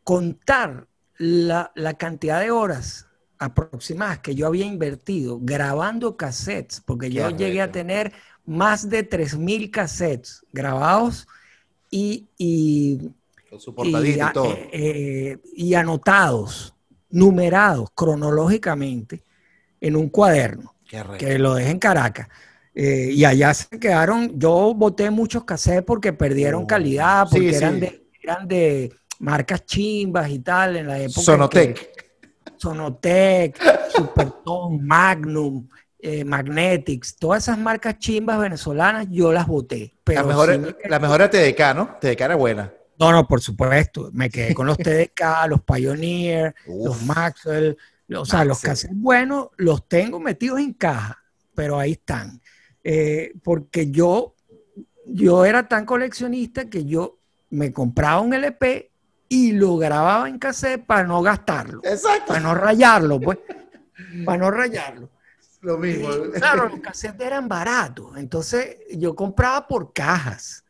contar la, la cantidad de horas aproximadas que yo había invertido grabando cassettes, porque Qué yo arrecho. llegué a tener más de 3.000 cassettes grabados y, y, y, y, todo. Eh, y, anotados, numerados cronológicamente en un cuaderno que lo dejé en Caracas. Eh, y allá se quedaron, yo boté muchos cassettes porque perdieron oh, calidad, porque sí, eran, sí. De, eran de marcas chimbas y tal en la época. Sonotec. Sonotec, Supertone, Magnum, eh, Magnetics, todas esas marcas chimbas venezolanas, yo las voté. Pero la mejor, sí la mejor era TDK, ¿no? TDK era buena. No, no, por supuesto. Me quedé con los TDK, los Pioneer, Uf. los Maxwell. O sea, Maxwell. los cassettes buenos los tengo metidos en caja, pero ahí están. Eh, porque yo, yo era tan coleccionista que yo me compraba un LP y lo grababa en cassette para no gastarlo. Exacto. Para no rayarlo, pues. para no rayarlo. Lo mismo. Y, claro, los cassettes eran baratos. Entonces yo compraba por cajas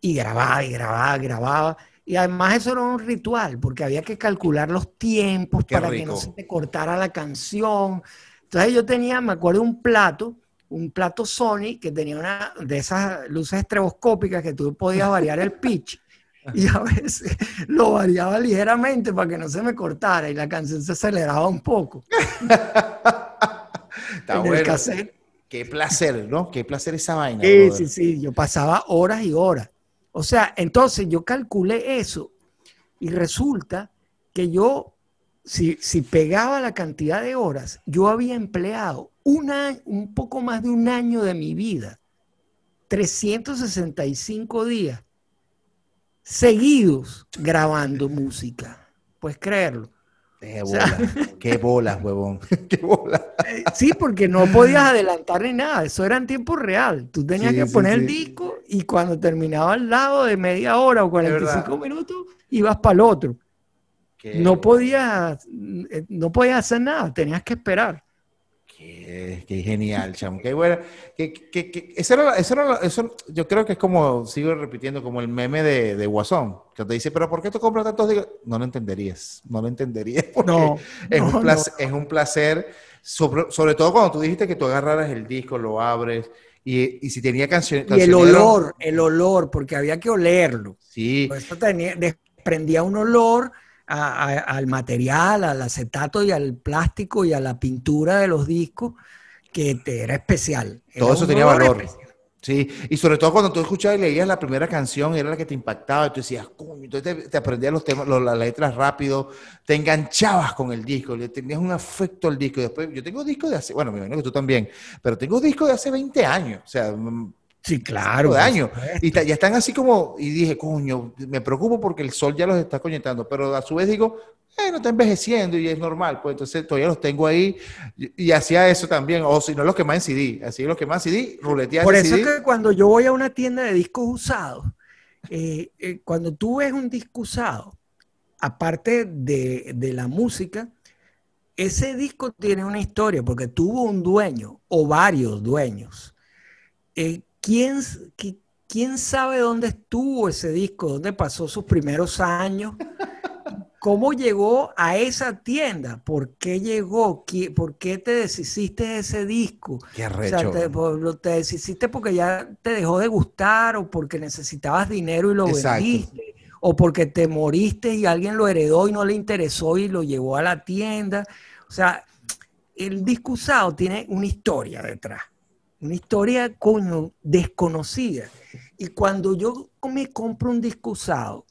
y grababa y grababa, grababa. Y además eso era un ritual, porque había que calcular los tiempos para que no se te cortara la canción. Entonces yo tenía, me acuerdo, un plato, un plato Sony que tenía una de esas luces estroboscópicas que tú podías variar el pitch. Y a veces lo variaba ligeramente para que no se me cortara y la canción se aceleraba un poco. Está bueno. Qué placer, ¿no? Qué placer esa vaina. Sí, sí, sí. Yo pasaba horas y horas. O sea, entonces yo calculé eso y resulta que yo, si, si pegaba la cantidad de horas, yo había empleado un poco más de un año de mi vida, 365 días seguidos grabando música. Puedes creerlo. Qué bolas, qué bolas, huevón. Qué bolas. Eh, sí, porque no podías adelantar ni nada. Eso era en tiempo real. Tú tenías que poner el disco y cuando terminaba al lado de media hora o 45 minutos, ibas para el otro. No podías, eh, no podías hacer nada. Tenías que esperar. Qué, genial, chamo. Qué bueno. eso era, eso yo creo que es como, sigo repitiendo, como el meme de, de Guasón, que te dice, pero ¿por qué tú compras tantos? No lo entenderías, no lo entenderías. no, es, un placer, es un placer, sobre, todo cuando tú dijiste que tú agarraras el disco, lo abres, y, si tenía canciones. Y el olor, el olor, porque había que olerlo. Sí. eso tenía, desprendía un olor al material, al acetato y al plástico y a la pintura de los discos, que te era especial. Todo eso tenía valor. Sí, y sobre todo cuando tú escuchabas y leías la primera canción, era la que te impactaba, y tú decías, coño, entonces te, aprendías los temas, las letras rápido, te enganchabas con el disco, le tenías un afecto al disco. Y después, yo tengo discos de hace, bueno, me imagino que tú también, pero tengo discos de hace 20 años, o sea, Sí, claro. De años. Y ya están así como, y dije, coño, me preocupo porque el sol ya los está coñetando, pero a su vez digo, eh, no está envejeciendo y es normal, pues entonces todavía los tengo ahí y, hacía eso también, o si no los que más CD, así los que más CD, ruletear Por eso es que cuando yo voy a una tienda de discos usados, eh, eh, cuando tú ves un disco usado, aparte de, de la música, ese disco tiene una historia porque tuvo un dueño o varios dueños. Eh, ¿quién, ¿quién sabe dónde estuvo ese disco? ¿Dónde pasó sus primeros años? ¿Cómo llegó a esa tienda? ¿Por qué llegó? ¿Por qué te deshiciste de ese disco? Qué arrecho. O sea, te, deshiciste porque ya te dejó de gustar o porque necesitabas dinero y lo vendiste. O porque te moriste y alguien lo heredó y no le interesó y lo llevó a la tienda. O sea, el disco usado tiene una historia detrás una historia coño, desconocida. Y cuando yo me compro un disco usado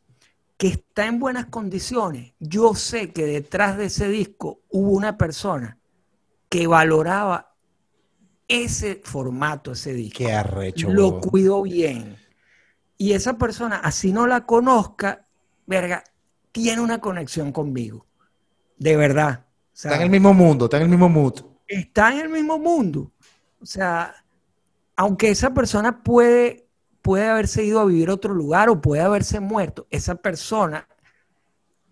que está en buenas condiciones, yo sé que detrás de ese disco hubo una persona que valoraba ese formato, ese disco. Qué arrecho. Lo cuidó bien. Y esa persona, así no la conozca, verga, tiene una conexión conmigo. De verdad. está en el mismo mundo, está en el mismo mood. Está en el mismo mundo. O sea, aunque esa persona puede, puede haberse ido a vivir a otro lugar o puede haberse muerto, esa persona,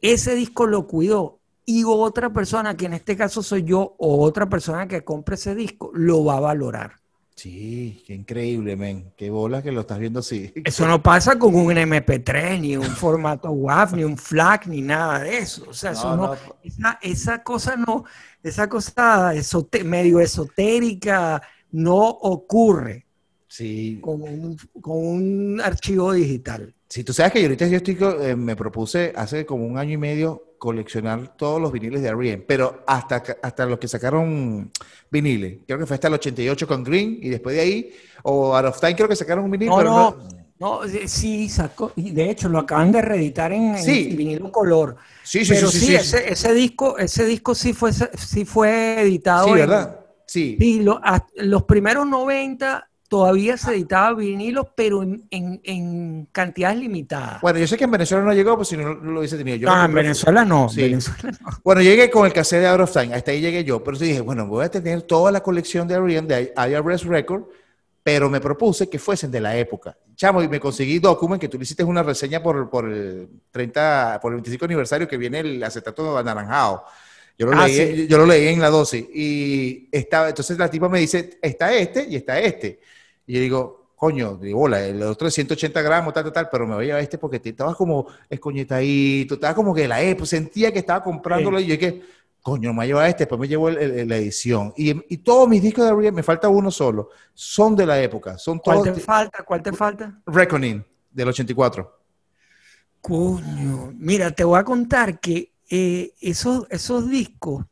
ese disco lo cuidó y otra persona, que en este caso soy yo, o otra persona que compre ese disco, lo va a valorar. Sí, qué increíble, men. Qué bola que lo estás viendo así. Eso no pasa con un MP3, ni un formato WAV, ni un FLAC, ni nada de eso. O sea, eso no, esa, cosa no, esa cosa medio esotérica, no ocurre sí. con, un, archivo digital. Sí, tú sabes que yo ahorita yo estoy, eh, me propuse hace como un año y medio coleccionar todos los viniles de R.E.M., pero hasta, hasta los que sacaron viniles. Creo que fue hasta el 88 con Green y después de ahí, o Out of Time creo que sacaron un vinil, no, pero no, no. sí, sacó, y de hecho lo acaban de reeditar en, vinilo color. Sí, sí, Pero sí, sí, ese, ese, disco, ese disco sí fue, sí fue editado. Sí, ¿verdad? Sí. los primeros 90 todavía se editaba vinilos, pero en, cantidades limitadas. Bueno, yo sé que en Venezuela no llegó, pues si no, lo hubiese tenido yo. Ah, en Venezuela no, Bueno, llegué con el cassette de Out of Time, hasta ahí llegué yo, pero sí dije, bueno, voy a tener toda la colección de R.E.M. de IRS Record, pero me propuse que fuesen de la época. Chamo, y me conseguí Document, que tú le hiciste una reseña por, por el 30, por el 25 aniversario que viene el acetato anaranjado. Yo lo, ah, leí, yo lo leí en la dosis y estaba, entonces la tipa me dice, está este y está este. Y yo digo, coño, digo, el otro de 180 gramos, tal, tal, tal, pero me voy a llevar este porque te, estaba como escoñetadito, estaba como que la época, sentía que estaba comprándolo y yo que, coño, me voy a llevar este, después me llevo la edición. Y, y, todos mis discos de R.E.M., me falta uno solo, son de la época. Son ¿Cuál te falta? ¿Cuál te falta? Reckoning, del 84. Coño, mira, te voy a contar que eh, esos, esos discos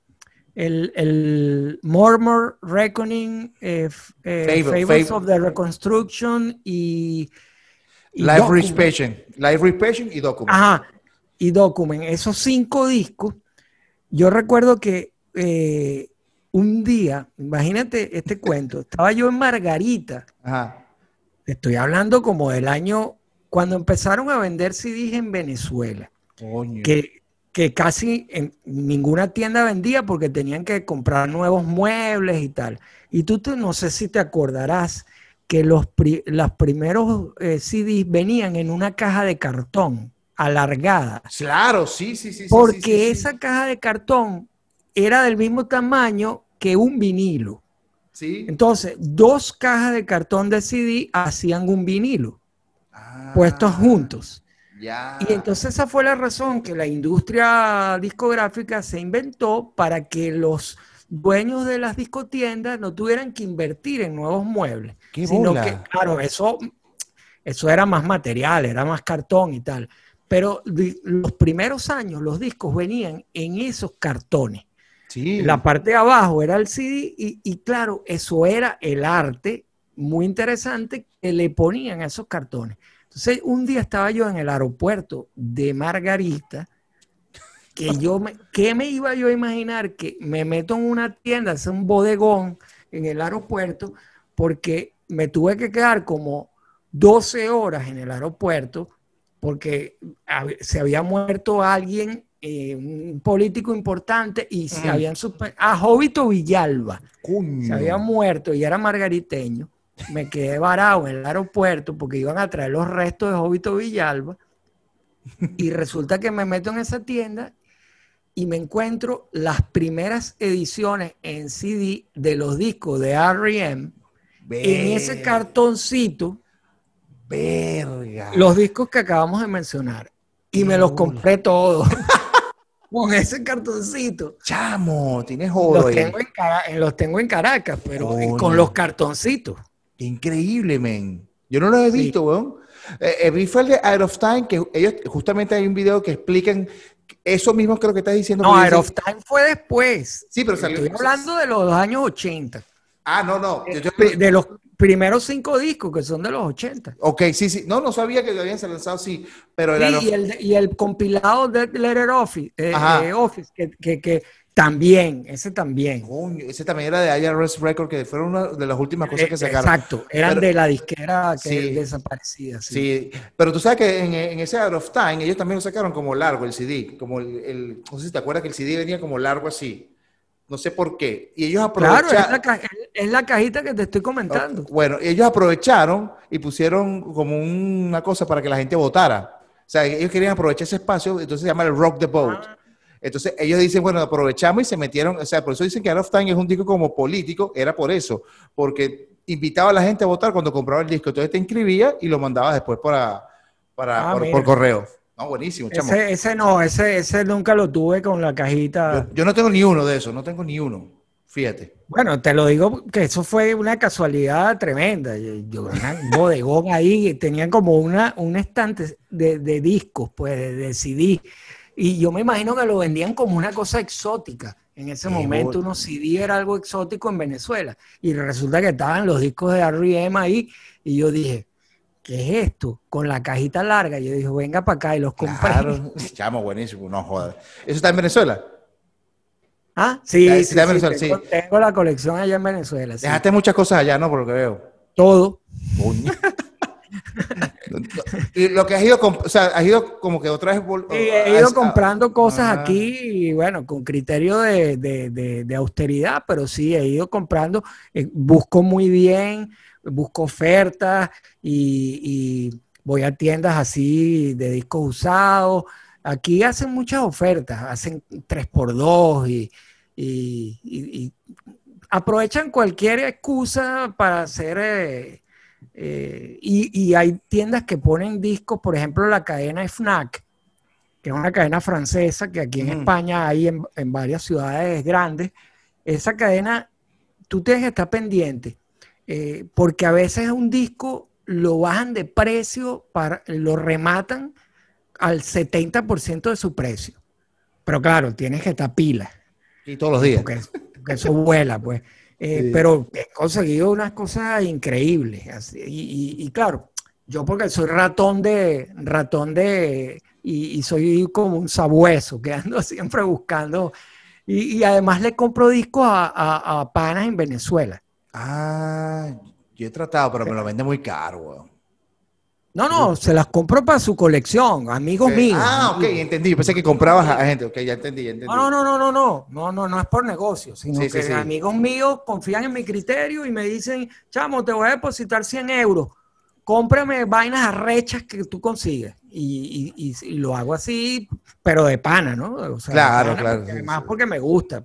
el, el Murmur, Reckoning, eh, eh Favors of the Reconstruction y, Live Repation, Live Repation y Document. Ajá, y Document. Esos cinco discos, yo recuerdo que eh, un día, imagínate este cuento, estaba yo en Margarita. Ajá. Estoy hablando como del año cuando empezaron a vender CDs en Venezuela. Coño. Que que casi en ninguna tienda vendía porque tenían que comprar nuevos muebles y tal. Y tú no sé si te acordarás que los, primeros eh, CDs venían en una caja de cartón alargada. Claro, sí, sí, sí. Porque esa caja de cartón era del mismo tamaño que un vinilo. Sí. Entonces, dos cajas de cartón de CD hacían un vinilo, ah. puestos juntos. Y entonces esa fue la razón que la industria discográfica se inventó para que los dueños de las discotiendas no tuvieran que invertir en nuevos muebles. sino que, claro, eso, eso era más material, era más cartón y tal. Pero los primeros años los discos venían en esos cartones. La parte de abajo era el CD y, y claro, eso era el arte muy interesante que le ponían a esos cartones. Entonces, un día estaba yo en el aeropuerto de Margarita, que yo me, ¿qué me iba yo a imaginar? Que me meto en una tienda, hace un bodegón en el aeropuerto, porque me tuve que quedar como 12 horas en el aeropuerto, porque se había muerto alguien, eh, un político importante, y se mm. habían suspendido, a Jovito Villalba, se había muerto y era margariteño me quedé varado en el aeropuerto porque iban a traer los restos de Jovito Villalba y resulta que me meto en esa tienda y me encuentro las primeras ediciones en CD de los discos de R.E.M. en ese cartoncito. Verga. Los discos que acabamos de mencionar. Y me los compré todos. con ese cartoncito. Chamo, tienes oro. Los, tengo en, los tengo en Caracas, pero con los cartoncitos. Increíble, men. Yo no lo he visto, weón. Eh, eh, vi fue el de Out of Time, que ellos, justamente hay un video que explican eso mismo creo que estás diciendo. No, Out of Time fue después. Sí, pero salió. Estoy hablando de los años 80. Ah, no, no. de los primeros cinco discos que son de los 80. Ok, sí, sí. No, no sabía que habían lanzado, sí. Pero sí, y, el, y, el, compilado de Letter Office, eh, Office que, que, que también, ese también. ese también era de IRS Record, que fueron una de las últimas cosas que sacaron. Exacto, eran de la disquera que desaparecida. Sí. pero tú sabes que en, ese Out of Time ellos también lo sacaron como largo el CD, como el, no sé si te acuerdas que el CD venía como largo así. No sé por qué. Y ellos aprovecharon. Claro, es la, cajita que te estoy comentando. Bueno, ellos aprovecharon y pusieron como una cosa para que la gente votara. O sea, ellos querían aprovechar ese espacio, entonces se llama el Rock the Boat. Ah. Entonces ellos dicen, bueno, aprovechamos y se metieron, o sea, por eso dicen que Out of Time es un disco como político, era por eso, porque invitaba a la gente a votar cuando compraba el disco, entonces te inscribía y lo mandabas después para, para, ah, por, correo. No, buenísimo, chamo. Ese, no, ese, ese nunca lo tuve con la cajita. Yo, no tengo ni uno de esos, no tengo ni uno. Fíjate. Bueno, te lo digo que eso fue una casualidad tremenda. Yo, un bodegón ahí, tenían como una, un estante de, de discos, pues, de, de CD y yo me imagino que lo vendían como una cosa exótica. En ese momento uno CD era algo exótico en Venezuela. Y resulta que estaban los discos de R.E.M. ahí. Y yo dije, ¿qué es esto? Con la cajita larga. Y yo dije, venga para acá y los compré. Claro, chamo, buenísimo, no jodas. ¿Eso está en Venezuela? Ah, sí, sí, sí, tengo, tengo, la colección allá en Venezuela. Dejaste muchas cosas allá, ¿no? Por lo que veo. Todo. y lo que has ido, o sea, has ido como que otra vez. he ido comprando cosas aquí, y bueno, con criterio de, austeridad, pero sí, he ido comprando, eh, busco muy bien, busco ofertas y, voy a tiendas así de discos usados. Aquí hacen muchas ofertas, hacen 3x2 y, y, aprovechan cualquier excusa para hacer. Eh, Eh, y, hay tiendas que ponen discos, por ejemplo, la cadena FNAC, que es una cadena francesa que aquí en España hay en, en, varias ciudades grandes. Esa cadena, tú tienes que estar pendiente, eh, porque a veces un disco lo bajan de precio, para, lo rematan al 70% de su precio. Pero claro, tienes que estar pila. Y todos los días. Porque, eso vuela, pues. Eh, pero he conseguido unas cosas increíbles. y, claro, yo porque soy ratón de, ratón de, y, soy como un sabueso, que ando siempre buscando. Y, además le compro discos a, a, panas en Venezuela. Ah, yo he tratado, pero me lo vende muy caro, weón. No, no, se las compro para su colección, amigos míos. Ah, ok, entendí. Pensé que comprabas a gente. Ok, ya entendí, ya entendí. No, no, no, no, no, no, no, no es por negocio, sino que amigos míos confían en mi criterio y me dicen, chamo, te voy a depositar 100 euros, cómprame vainas arrechas que tú consigues. Y, y, y, lo hago así, pero de pana, ¿no? O sea, claro, claro. además porque me gusta.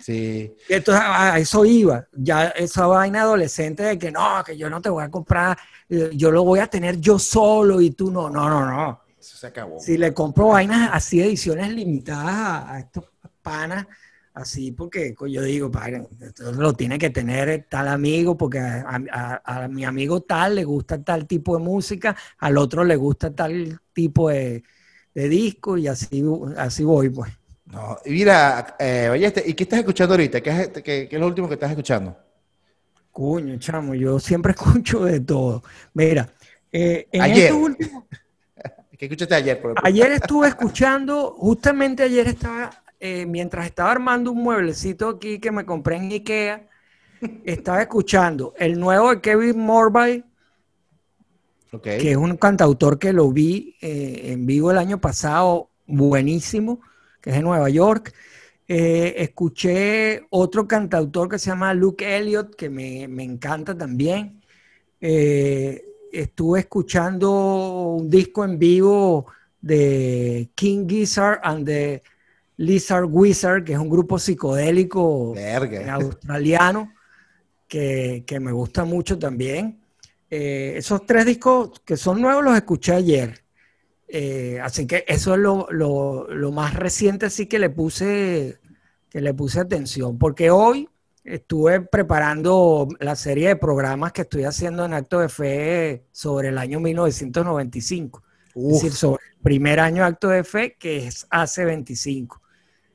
Sí. Entonces a eso iba, ya esa vaina adolescente de que no, que yo no te voy a comprar, eh, yo lo voy a tener yo solo y tú no, no, no, no. Eso se acabó. Si le compro vainas así, ediciones limitadas a, estos panas, así, porque yo digo, padre, lo tiene que tener tal amigo, porque a, mi amigo tal le gusta tal tipo de música, al otro le gusta tal tipo de, de disco y así, así voy, pues. No, y mira, eh, ¿y qué estás escuchando ahorita? ¿Qué es, lo último que estás escuchando? Cuño, chamo, yo siempre escucho de todo. Mira, eh, en ayer. Último, ¿Qué escuchaste ayer? ayer estuve escuchando, justamente ayer estaba, eh, mientras estaba armando un mueblecito aquí que me compré en Ikea, estaba escuchando el nuevo de Kevin Morbay, que es un cantautor que lo vi eh, en vivo el año pasado, buenísimo que es de Nueva York. Eh, escuché otro cantautor que se llama Luke Elliott, que me, encanta también. Eh, estuve escuchando un disco en vivo de King Gizzard and the Lizard Wizard, que es un grupo psicodélico australiano, que, me gusta mucho también. Eh, esos tres discos que son nuevos los escuché ayer. Eh, así que eso es lo, más reciente así que le puse que le puse atención, porque hoy estuve preparando la serie de programas que estoy haciendo en Acto de Fe sobre el año 1995. Es decir, sobre el primer año Acto de Fe, que es hace 25.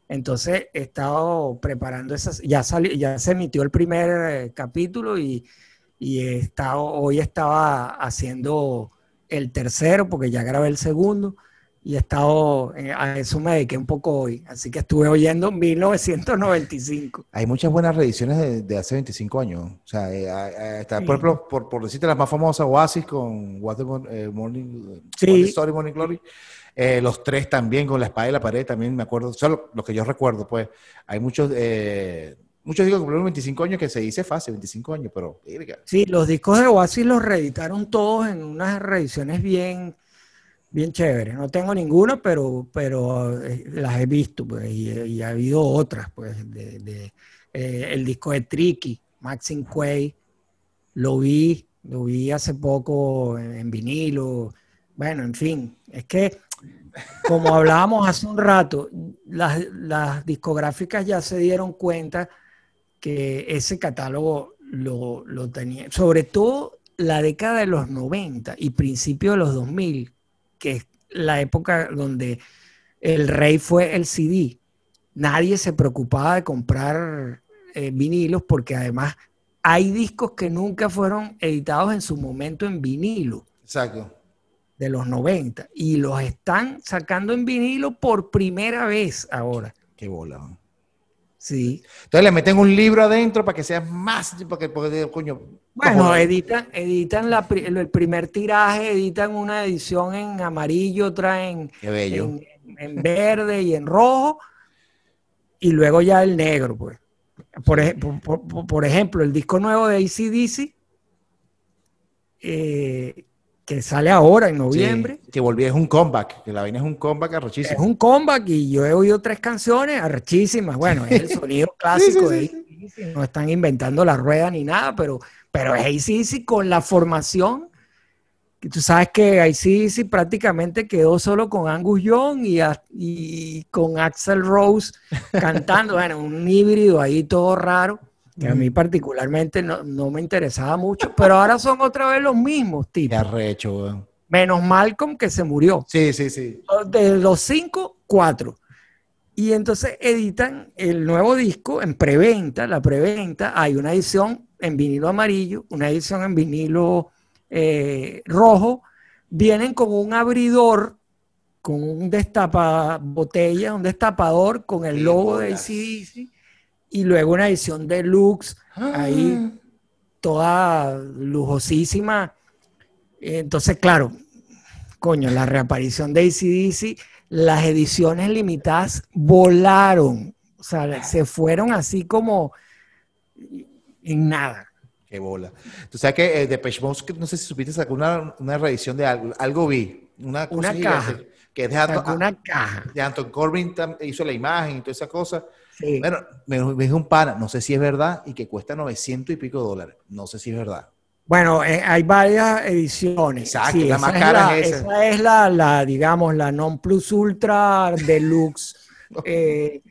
Entonces he estado preparando esas, ya salió, ya se emitió el primer eh, capítulo y, y he estado, hoy estaba haciendo el tercero, porque ya grabé el segundo, y he estado, eh, a eso me dediqué un poco hoy, así que estuve oyendo 1995. Hay muchas buenas reediciones de, hace 25 años, o sea, eh, está, por ejemplo, por, por, decirte la más famosa, Oasis con What eh, Morning, Story, Morning Glory, los tres también con la espada y la pared, también me acuerdo, solo lo, que yo recuerdo, pues, hay muchos Muchos discos cumplieron 25 años que se dice fácil, 25 años, pero... Sí, los discos de Oasis los reeditaron todos en unas reediciones bien, bien chéveres. No tengo ninguna, pero, pero eh, las he visto, pues, y, ha habido otras, pues, de, eh, el disco de Tricky, Maxine Quay, lo vi, lo vi hace poco en, vinilo. Bueno, en fin, es que como hablábamos hace un rato, las, las discográficas ya se dieron cuenta que ese catálogo lo, tenía, sobre todo la década de los 90 y principio de los 2000, que es la época donde el rey fue el CD. Nadie se preocupaba de comprar eh, vinilos porque además hay discos que nunca fueron editados en su momento en vinilo. Exacto. De los 90. Y los están sacando en vinilo por primera vez ahora. Qué bola. Sí. Entonces le meten un libro adentro para que sea más, porque, porque coño. Bueno, editan, editan el primer tiraje, editan una edición en amarillo, otra en, en, verde y en rojo, y luego ya el negro, pues. Por, por ejemplo, el disco nuevo de ACDC, eh, que sale ahora en noviembre. que volví, es un comeback, que la vaina es un comeback arrechísimo. Es un comeback y yo he oído tres canciones arrechísimas. Bueno, es el sonido clásico de no están inventando la rueda ni nada, pero, pero es ACDC con la formación. Que tú sabes que ACDC prácticamente quedó solo con Angus Young y, y con Axel Rose cantando, bueno, un híbrido ahí todo raro, que a mí particularmente no, no, me interesaba mucho, pero ahora son otra vez los mismos tipos. Qué arrecho, weón. Menos Malcolm que se murió. Sí, sí, sí. De los cinco, cuatro. Y entonces editan el nuevo disco en preventa, la preventa, hay una edición en vinilo amarillo, una edición en vinilo eh, rojo, vienen con un abridor, con un destapa botella, un destapador con el logo de ACDC, y luego una edición deluxe, ahí Ah. toda lujosísima. Entonces, claro, coño, la reaparición de ACDC, las ediciones limitadas volaron. O sea, se fueron así como en nada. Qué bola. Tú sabes que eh, Depeche Mode, no sé si supiste, sacó una, una reedición de algo. Algo vi. Una, cosa Una caja. Que es de Anton, una caja. de Anton Corbin, hizo la imagen y toda esa cosa. Sí. Bueno, me, me dijo un pana, no sé si es verdad, y que cuesta 900 y pico dólares. No sé si es verdad. Bueno, eh, hay varias ediciones. Exacto, la más es cara la- es esa. Esa es la, la, digamos, la non plus ultra deluxe. Eh,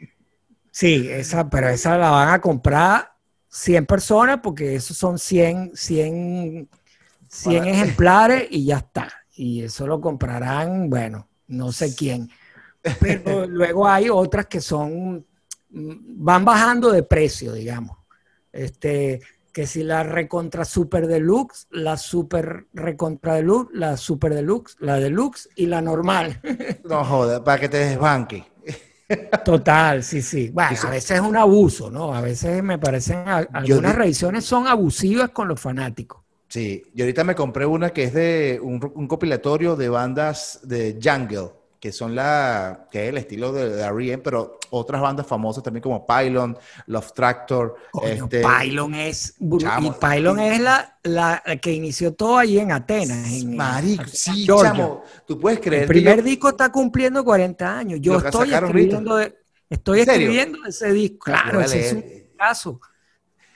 sí, esa, pero esa la van a comprar 100 personas porque esos son 100, 100, 100 Para- ejemplares y ya está. Y eso lo comprarán, bueno, no sé quién. Pero luego hay otras que son, van bajando de precio, digamos. Este, que si la recontra super deluxe, la super recontra deluxe, la super deluxe, la deluxe y la normal. No joda, para que te desbanque. Total, sí, sí. Bueno, a veces es un abuso, ¿no? A veces me parecen, algunas revisiones son abusivas con los fanáticos. Sí, y ahorita me compré una que es de un, un compilatorio de bandas de jungle, que son la, que es el estilo de, de R.E.M., pero otras bandas famosas también como Pylon, Love Tractor, Coño, este, Pylon es Chamo. y Pylon es la, la, que inició todo ahí en Atenas. En, Marico, sí, chamo, tú puedes creer El primer yo- disco está cumpliendo 40 años. Yo estoy escribiendo, de- estoy escribiendo ese disco. Claro, ese es un caso.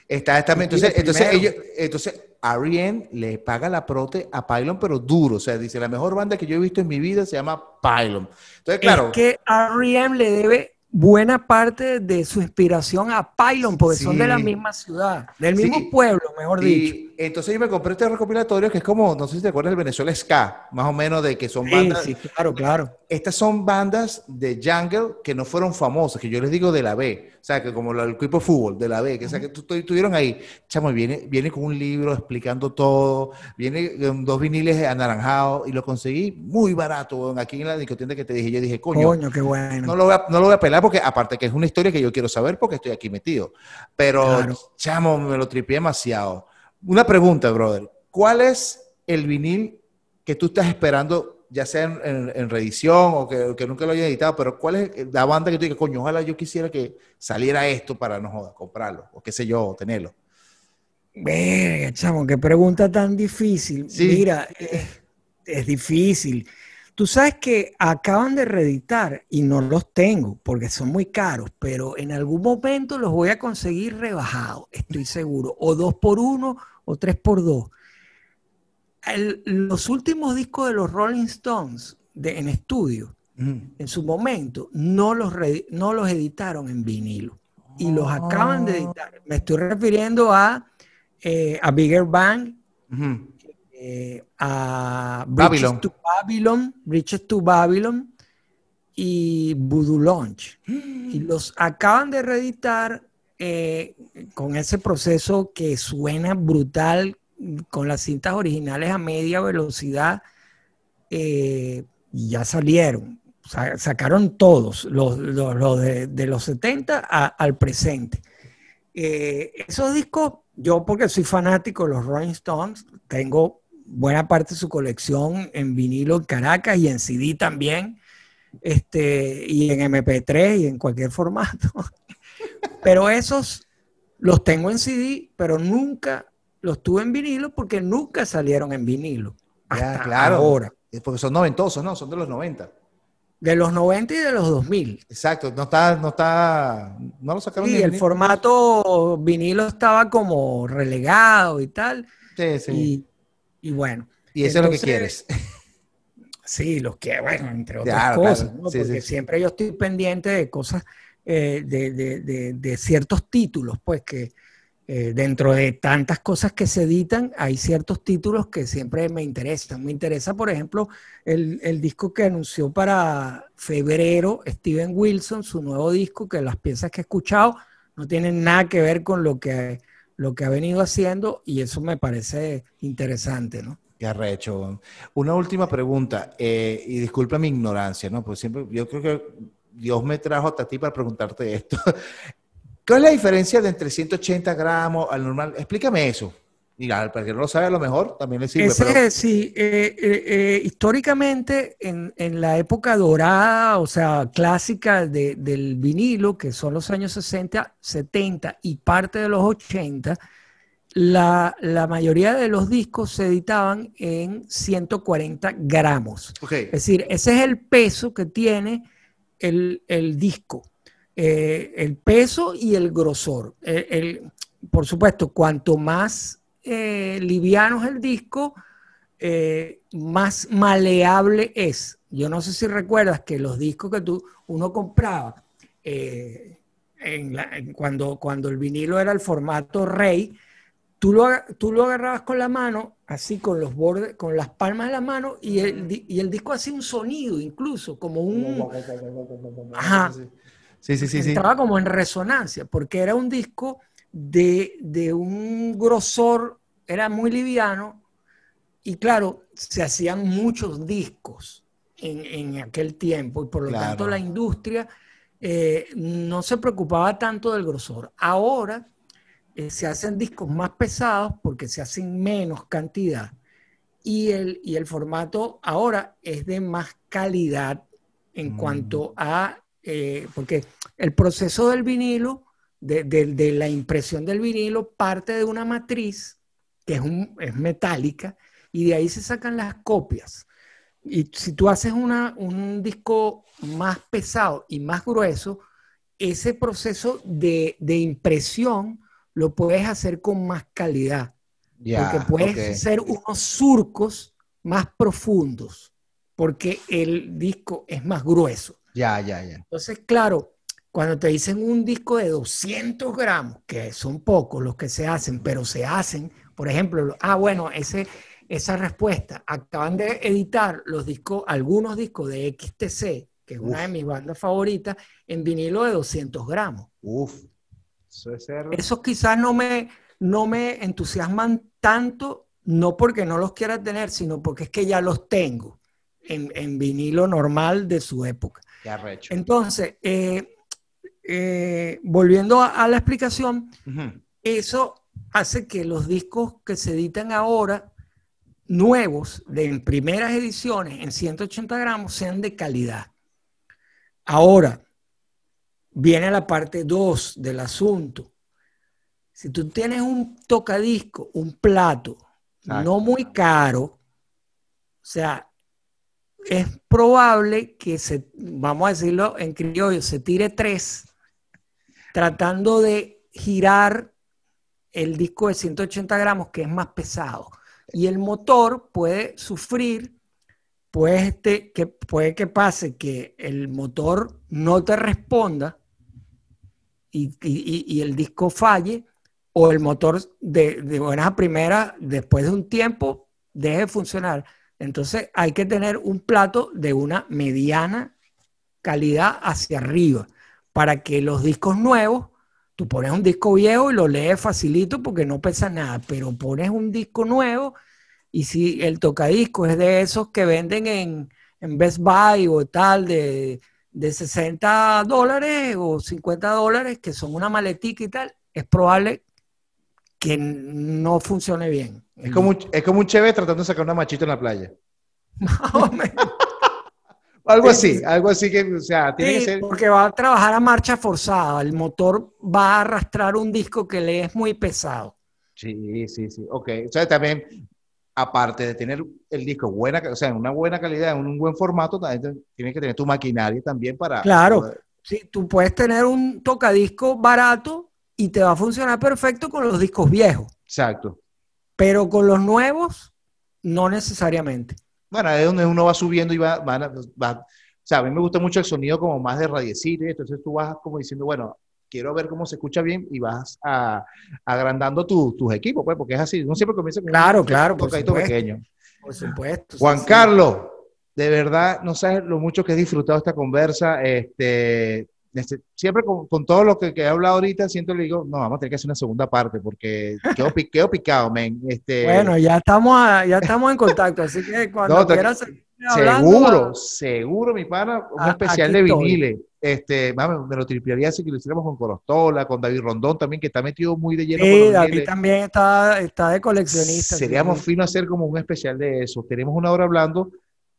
Está, está- entonces, entonces, ellos, entonces R.E.M. le paga la prote a Pylon, pero duro. O sea, dice, la mejor banda que yo he visto en mi vida se llama Pylon. Entonces, claro. Es que R.E.M. le debe buena parte de su inspiración a Pylon, porque son de la misma ciudad, del Sí. mismo pueblo, mejor dicho. Entonces yo me compré este recopilatorio que es como, no sé si te acuerdas del Venezuela Ska, más o menos de que son Sí, bandas. sí, claro, claro. Estas son bandas de jungle que no fueron famosas, que yo les digo de la B, o sea, que como el equipo de fútbol de la B, que, o sea, que tu- tu- estuvieron ahí. Chamo, viene, viene con un libro explicando todo, viene con dos viniles anaranjados y lo conseguí muy barato, aquí en la discotienda que te dije. Yo dije, coño, Coño, qué bueno. no lo, voy a, no lo voy a pelar porque aparte que es una historia que yo quiero saber porque estoy aquí metido. Pero, Claro. chamo, me lo tripié demasiado. Una pregunta, brother. ¿Cuál es el vinil que tú estás esperando, ya sea en, en- en reedición o que, que nunca lo hayas editado, pero cuál es la banda que tú digas, coño, ojalá yo quisiera que saliera esto para, no jodas, comprarlo, o qué sé yo, tenerlo? Verga, chamo, qué pregunta tan difícil. Sí. Mira, eh, es difícil. Tú sabes que acaban de reeditar y no los tengo porque son muy caros, pero en algún momento los voy a conseguir rebajados, estoy seguro. O dos por uno o tres por dos. El- los últimos discos de los Rolling Stones de- en estudio, Ujú. en su momento, no los, re- no los editaron en vinilo. Y los acaban de editar. Me estoy refiriendo a, eh, a Bigger Bang, eh, a Babylon. Bridges to Babylon, Bridges to Babylon y Voodoo Launch. Y los acaban de reeditar eh, con ese proceso que suena brutal con las cintas originales a media velocidad. eh, ya salieron. Sa- sacaron todos, los, de, los 70 a- al presente. Eh, esos discos, yo porque soy fanático de los Rolling Stones, tengo buena parte de su colección en vinilo en Caracas y en CD también, este, y en MP3 y en cualquier formato. Pero esos los tengo en CD, pero nunca los tuve en vinilo porque nunca salieron en vinilo. Ya, Hasta claro. ahora. Porque son noventosos, ¿no? Son de los 90. De los 90 y de los 2000. Exacto, no está, no está, no lo sacaron. Sí, el formato vinilo estaba como relegado y tal. Sí, sí. Y, bueno. Y eso es lo que quieres. Sí, los que, bueno, entre otras cosas, ¿no? Porque siempre yo estoy pendiente de cosas, eh, de, de, de, ciertos títulos, pues que, eh, dentro de tantas cosas que se editan, hay ciertos títulos que siempre me interesan. Me interesa, por ejemplo, el, disco que anunció para febrero Steven Wilson, su nuevo disco, que las piezas que he escuchado no tienen nada que ver con lo que, lo que ha venido haciendo y eso me parece interesante, ¿no? Qué arrecho. Una última pregunta, eh, y disculpa mi ignorancia, ¿no? Pues siempre, yo creo que Dios me trajo hasta ti para preguntarte esto. ¿Cuál es la diferencia de entre 180 gramos al normal? Explícame eso. Para que no lo sabe, a lo mejor también le sirve. Sí, eh, eh, eh, históricamente en, la época dorada, o sea, clásica del vinilo, que son los años 60, 70 y parte de los 80, la, mayoría de los discos se editaban en 140 gramos. Es decir, ese es el peso que tiene el, el disco. Eh, el peso y el grosor. El, por supuesto, cuanto más eh, liviano es el disco, eh, más maleable es. Yo no sé si recuerdas que los discos que tú, uno compraba cuando, cuando el vinilo era el formato rey, tú lo, tú lo agarrabas con la mano, así con los bordes, con las palmas de la mano, y el, y el disco hacía un sonido incluso, como un... Ajá. Sí, sí, sí. Estaba como en resonancia, porque era un disco de, un grosor, era muy liviano, y claro, se hacían muchos discos en, aquel tiempo, y por lo tanto la industria eh, no se preocupaba tanto del grosor. Ahora eh, se hacen discos más pesados porque se hacen menos cantidad. Y el, y el formato ahora es de más calidad en mm. cuanto a eh, porque el proceso del vinilo, de, la impresión del vinilo, parte de una matriz que es, un, es metálica y de ahí se sacan las copias. Y si tú haces una, un disco más pesado y más grueso, ese proceso de, impresión lo puedes hacer con más calidad. porque puedes hacer unos surcos más profundos, porque el disco es más grueso. Ya, ya, ya. Entonces, claro, cuando te dicen un disco de 200 gramos, que son pocos los que se hacen, pero se hacen, por ejemplo, ah, bueno, ese, esa respuesta, acaban de editar los discos, algunos discos de XTC, que es una de mis bandas favoritas, en vinilo de 200 gramos. Uf, eso es Esos quizás no me, no me entusiasman tanto, no porque no los quiera tener, sino porque es que ya los tengo en, en vinilo normal de su época. Entonces, eh, eh, volviendo a, la explicación, eso hace que los discos que se editan ahora, nuevos, de en primeras ediciones, en 180 gramos, sean de calidad. Ahora, viene la parte 2 del asunto. Si tú tienes un tocadisco, un plato, no muy caro, o sea, es probable que se, vamos a decirlo en criollo, se tire tres tratando de girar el disco de 180 gramos, que es más pesado. Y el motor puede sufrir, pues este, que puede que pase que el motor no te responda y, el disco falle, o el motor de, de buenas a primeras, después de un tiempo, deje de funcionar. Entonces hay que tener un plato de una mediana calidad hacia arriba para que los discos nuevos, tú pones un disco viejo y lo lees facilito porque no pesa nada, pero pones un disco nuevo y si el tocadisco es de esos que venden en, Best Buy o tal de, de 60 dólares o 50 dólares, que son una maletica y tal, es probable que no funcione bien. Es como, un, es como un cheve tratando de sacar una machita en la playa. algo así, algo así que, o sea, tiene que ser... Porque va a trabajar a marcha forzada, el motor va a arrastrar un disco que le es muy pesado. Sí, sí, sí, ok. O sea, también aparte de tener el disco buena, o sea, en una buena calidad, en un buen formato, también tienes que tener tu maquinaria también para... Claro, sí, tú puedes tener un tocadisco barato y te va a funcionar perfecto con los discos viejos. Exacto. Pero con los nuevos, no necesariamente. Bueno, es donde uno va subiendo y va, va, va, o sea, a mí me gusta mucho el sonido como más de radiecito, entonces tú vas como diciendo, bueno, quiero ver cómo se escucha bien y vas a, agrandando tus equipos, pues, porque es así. Uno siempre comienza con claro, un claro, tocadito pequeño. Por supuesto. Juan Carlos, de verdad, no sabes lo mucho que he disfrutado esta conversa. Este siempre con, todo lo que, he hablado ahorita, siento le digo, no, vamos a tener que hacer una segunda parte porque quedo, quedo picado, men. Este... Bueno, ya estamos, ya estamos en contacto, así que cuando quieras... Seguro, seguro, mi pana, un especial de vinile. Este, me lo tripliaría si lo hiciéramos con Corostola, con David Rondón también, que está metido muy de lleno. Sí, David también está, está de coleccionista. Seríamos fino hacer como un especial de eso. Tenemos una hora hablando,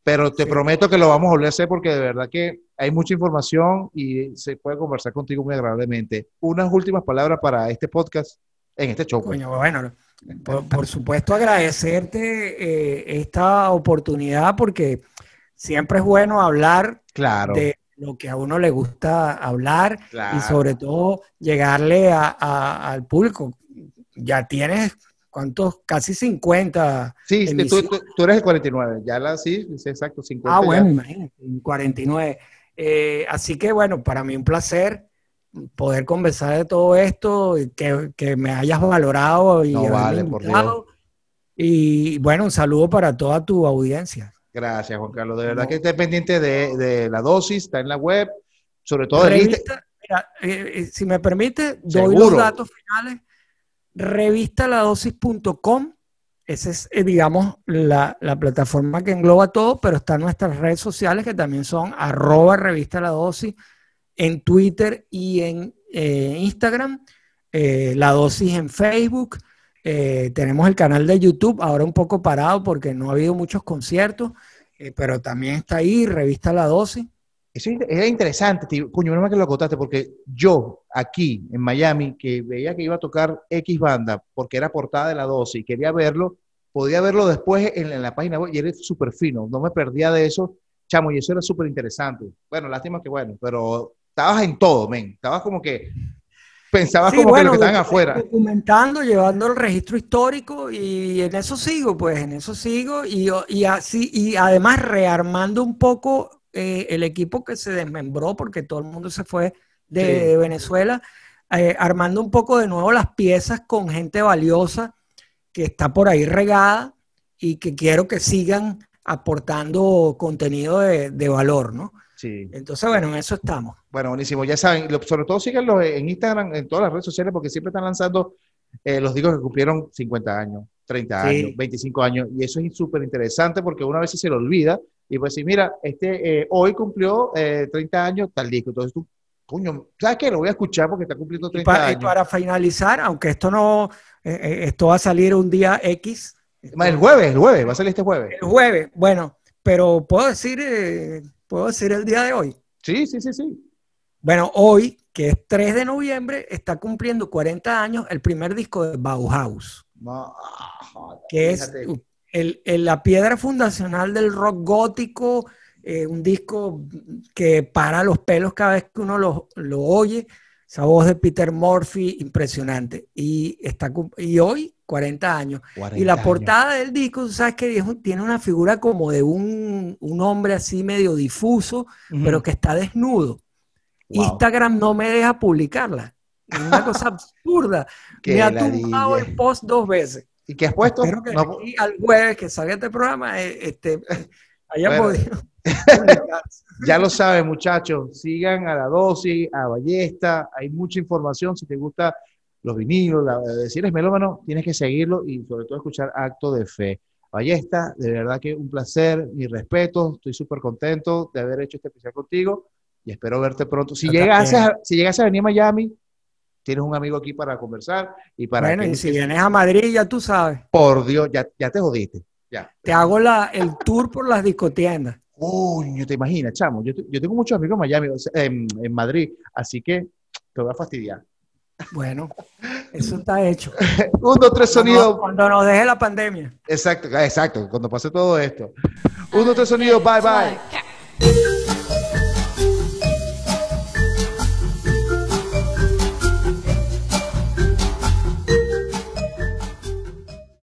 pero te prometo que lo vamos a volver a hacer porque de verdad que hay mucha información y se puede conversar contigo muy agradablemente. Unas últimas palabras para este podcast en este show. Pues. bueno, por, supuesto, agradecerte eh, esta oportunidad porque siempre es bueno hablar de lo que a uno le gusta hablar y sobre todo llegarle al público. Ya tienes, ¿cuántos? Casi 50. Sí, tú, eres el 49, ya la sí, exacto, 50. Ah, bueno, imagínate, 49. Eh, así que bueno, para mí un placer poder conversar de todo esto, que, que me hayas valorado y no, vale, Y bueno, un saludo para toda tu audiencia. Gracias, Juan Carlos. De verdad que esté pendiente de, de, la dosis, está en la web, sobre todo Revista, mira, eh, eh, si me permite, doy los datos finales. Revistaladosis.com, esa es, eh, digamos, la, la, plataforma que engloba todo, pero están nuestras redes sociales que también son arroba revista la en Twitter y en eh, Instagram, eh, La Dosis en Facebook. Tenemos el canal de YouTube, ahora un poco parado porque no ha habido muchos conciertos, pero también está ahí, revista La. Eso era interesante, tío. Coño, no que lo acotaste, porque yo aquí en Miami, que veía que iba a tocar X banda, porque era portada de la dosis y quería verlo, podía verlo después en, en la página web y era súper fino, no me perdía de eso, chamo, y eso era súper interesante. Bueno, lástima que bueno, pero estabas en todo, men. Estabas como que pensabas como que lo que estaban afuera. Documentando, llevando el registro histórico y en eso sigo, pues en eso sigo y, y así y además rearmando un poco eh, el equipo que se desmembró porque todo el mundo se fue de, Venezuela, eh, armando un poco de nuevo las piezas con gente valiosa que está por ahí regada y que quiero que sigan aportando contenido de, de valor, ¿no? Entonces, bueno, en eso estamos. Bueno, buenísimo. Ya saben, sobre todo síganlo en Instagram, en todas las redes sociales, porque siempre están lanzando eh, los discos que cumplieron 50 años, 30 años, 25 años. Y eso es súper interesante porque una vez se lo olvida y pues decir, mira, este eh, hoy cumplió 30 eh, años tal disco. Entonces tú, coño, ¿sabes qué? Lo voy a escuchar porque está cumpliendo 30 años. Y para finalizar, aunque esto no, esto va a salir un día X. El jueves, el jueves, va a salir este jueves. El jueves, bueno, pero puedo decir ¿Puedo decir el día de hoy? Sí, sí, sí, sí. Bueno, hoy, que es 3 de noviembre, está cumpliendo 40 años el primer disco de Bauhaus. que es el, la piedra fundacional del rock gótico, eh, un disco que para los pelos cada vez que uno lo, lo oye. Esa voz de Peter Murphy, impresionante. Y, está, y hoy 40 años. y la portada del disco, sabes que tiene una figura como de un, hombre así medio difuso, pero que está desnudo. Instagram no me deja publicarla. Es una cosa absurda. me ha tumbado el post dos veces. ¿Y qué has puesto? Espero que al jueves que salga este programa eh, este, haya podido. ya lo saben, muchachos. Sigan a la dosis, a Ballesta. Hay mucha información. Si te gusta los vinilos, la, si eres melómano, tienes que seguirlo y sobre todo escuchar Acto de Fe. Ballesta, de verdad que un placer, mi respeto, estoy súper contento de haber hecho este especial contigo y espero verte pronto. Si llegas, si llegas a venir a Miami, tienes un amigo aquí para conversar y para... Bueno, y si vienes a Madrid, ya tú sabes. Por Dios, ya, ya te jodiste. Ya. Te hago la, el tour por las discotiendas. Uy, te imaginas, chamo. Yo, yo tengo muchos amigos en Miami, en, en Madrid, así que te voy a fastidiar. Bueno. Eso está hecho. Un, dos, tres sonidos. Cuando, nos deje la pandemia. Exacto, exacto, cuando pase todo esto. Un, dos, tres sonidos, bye bye.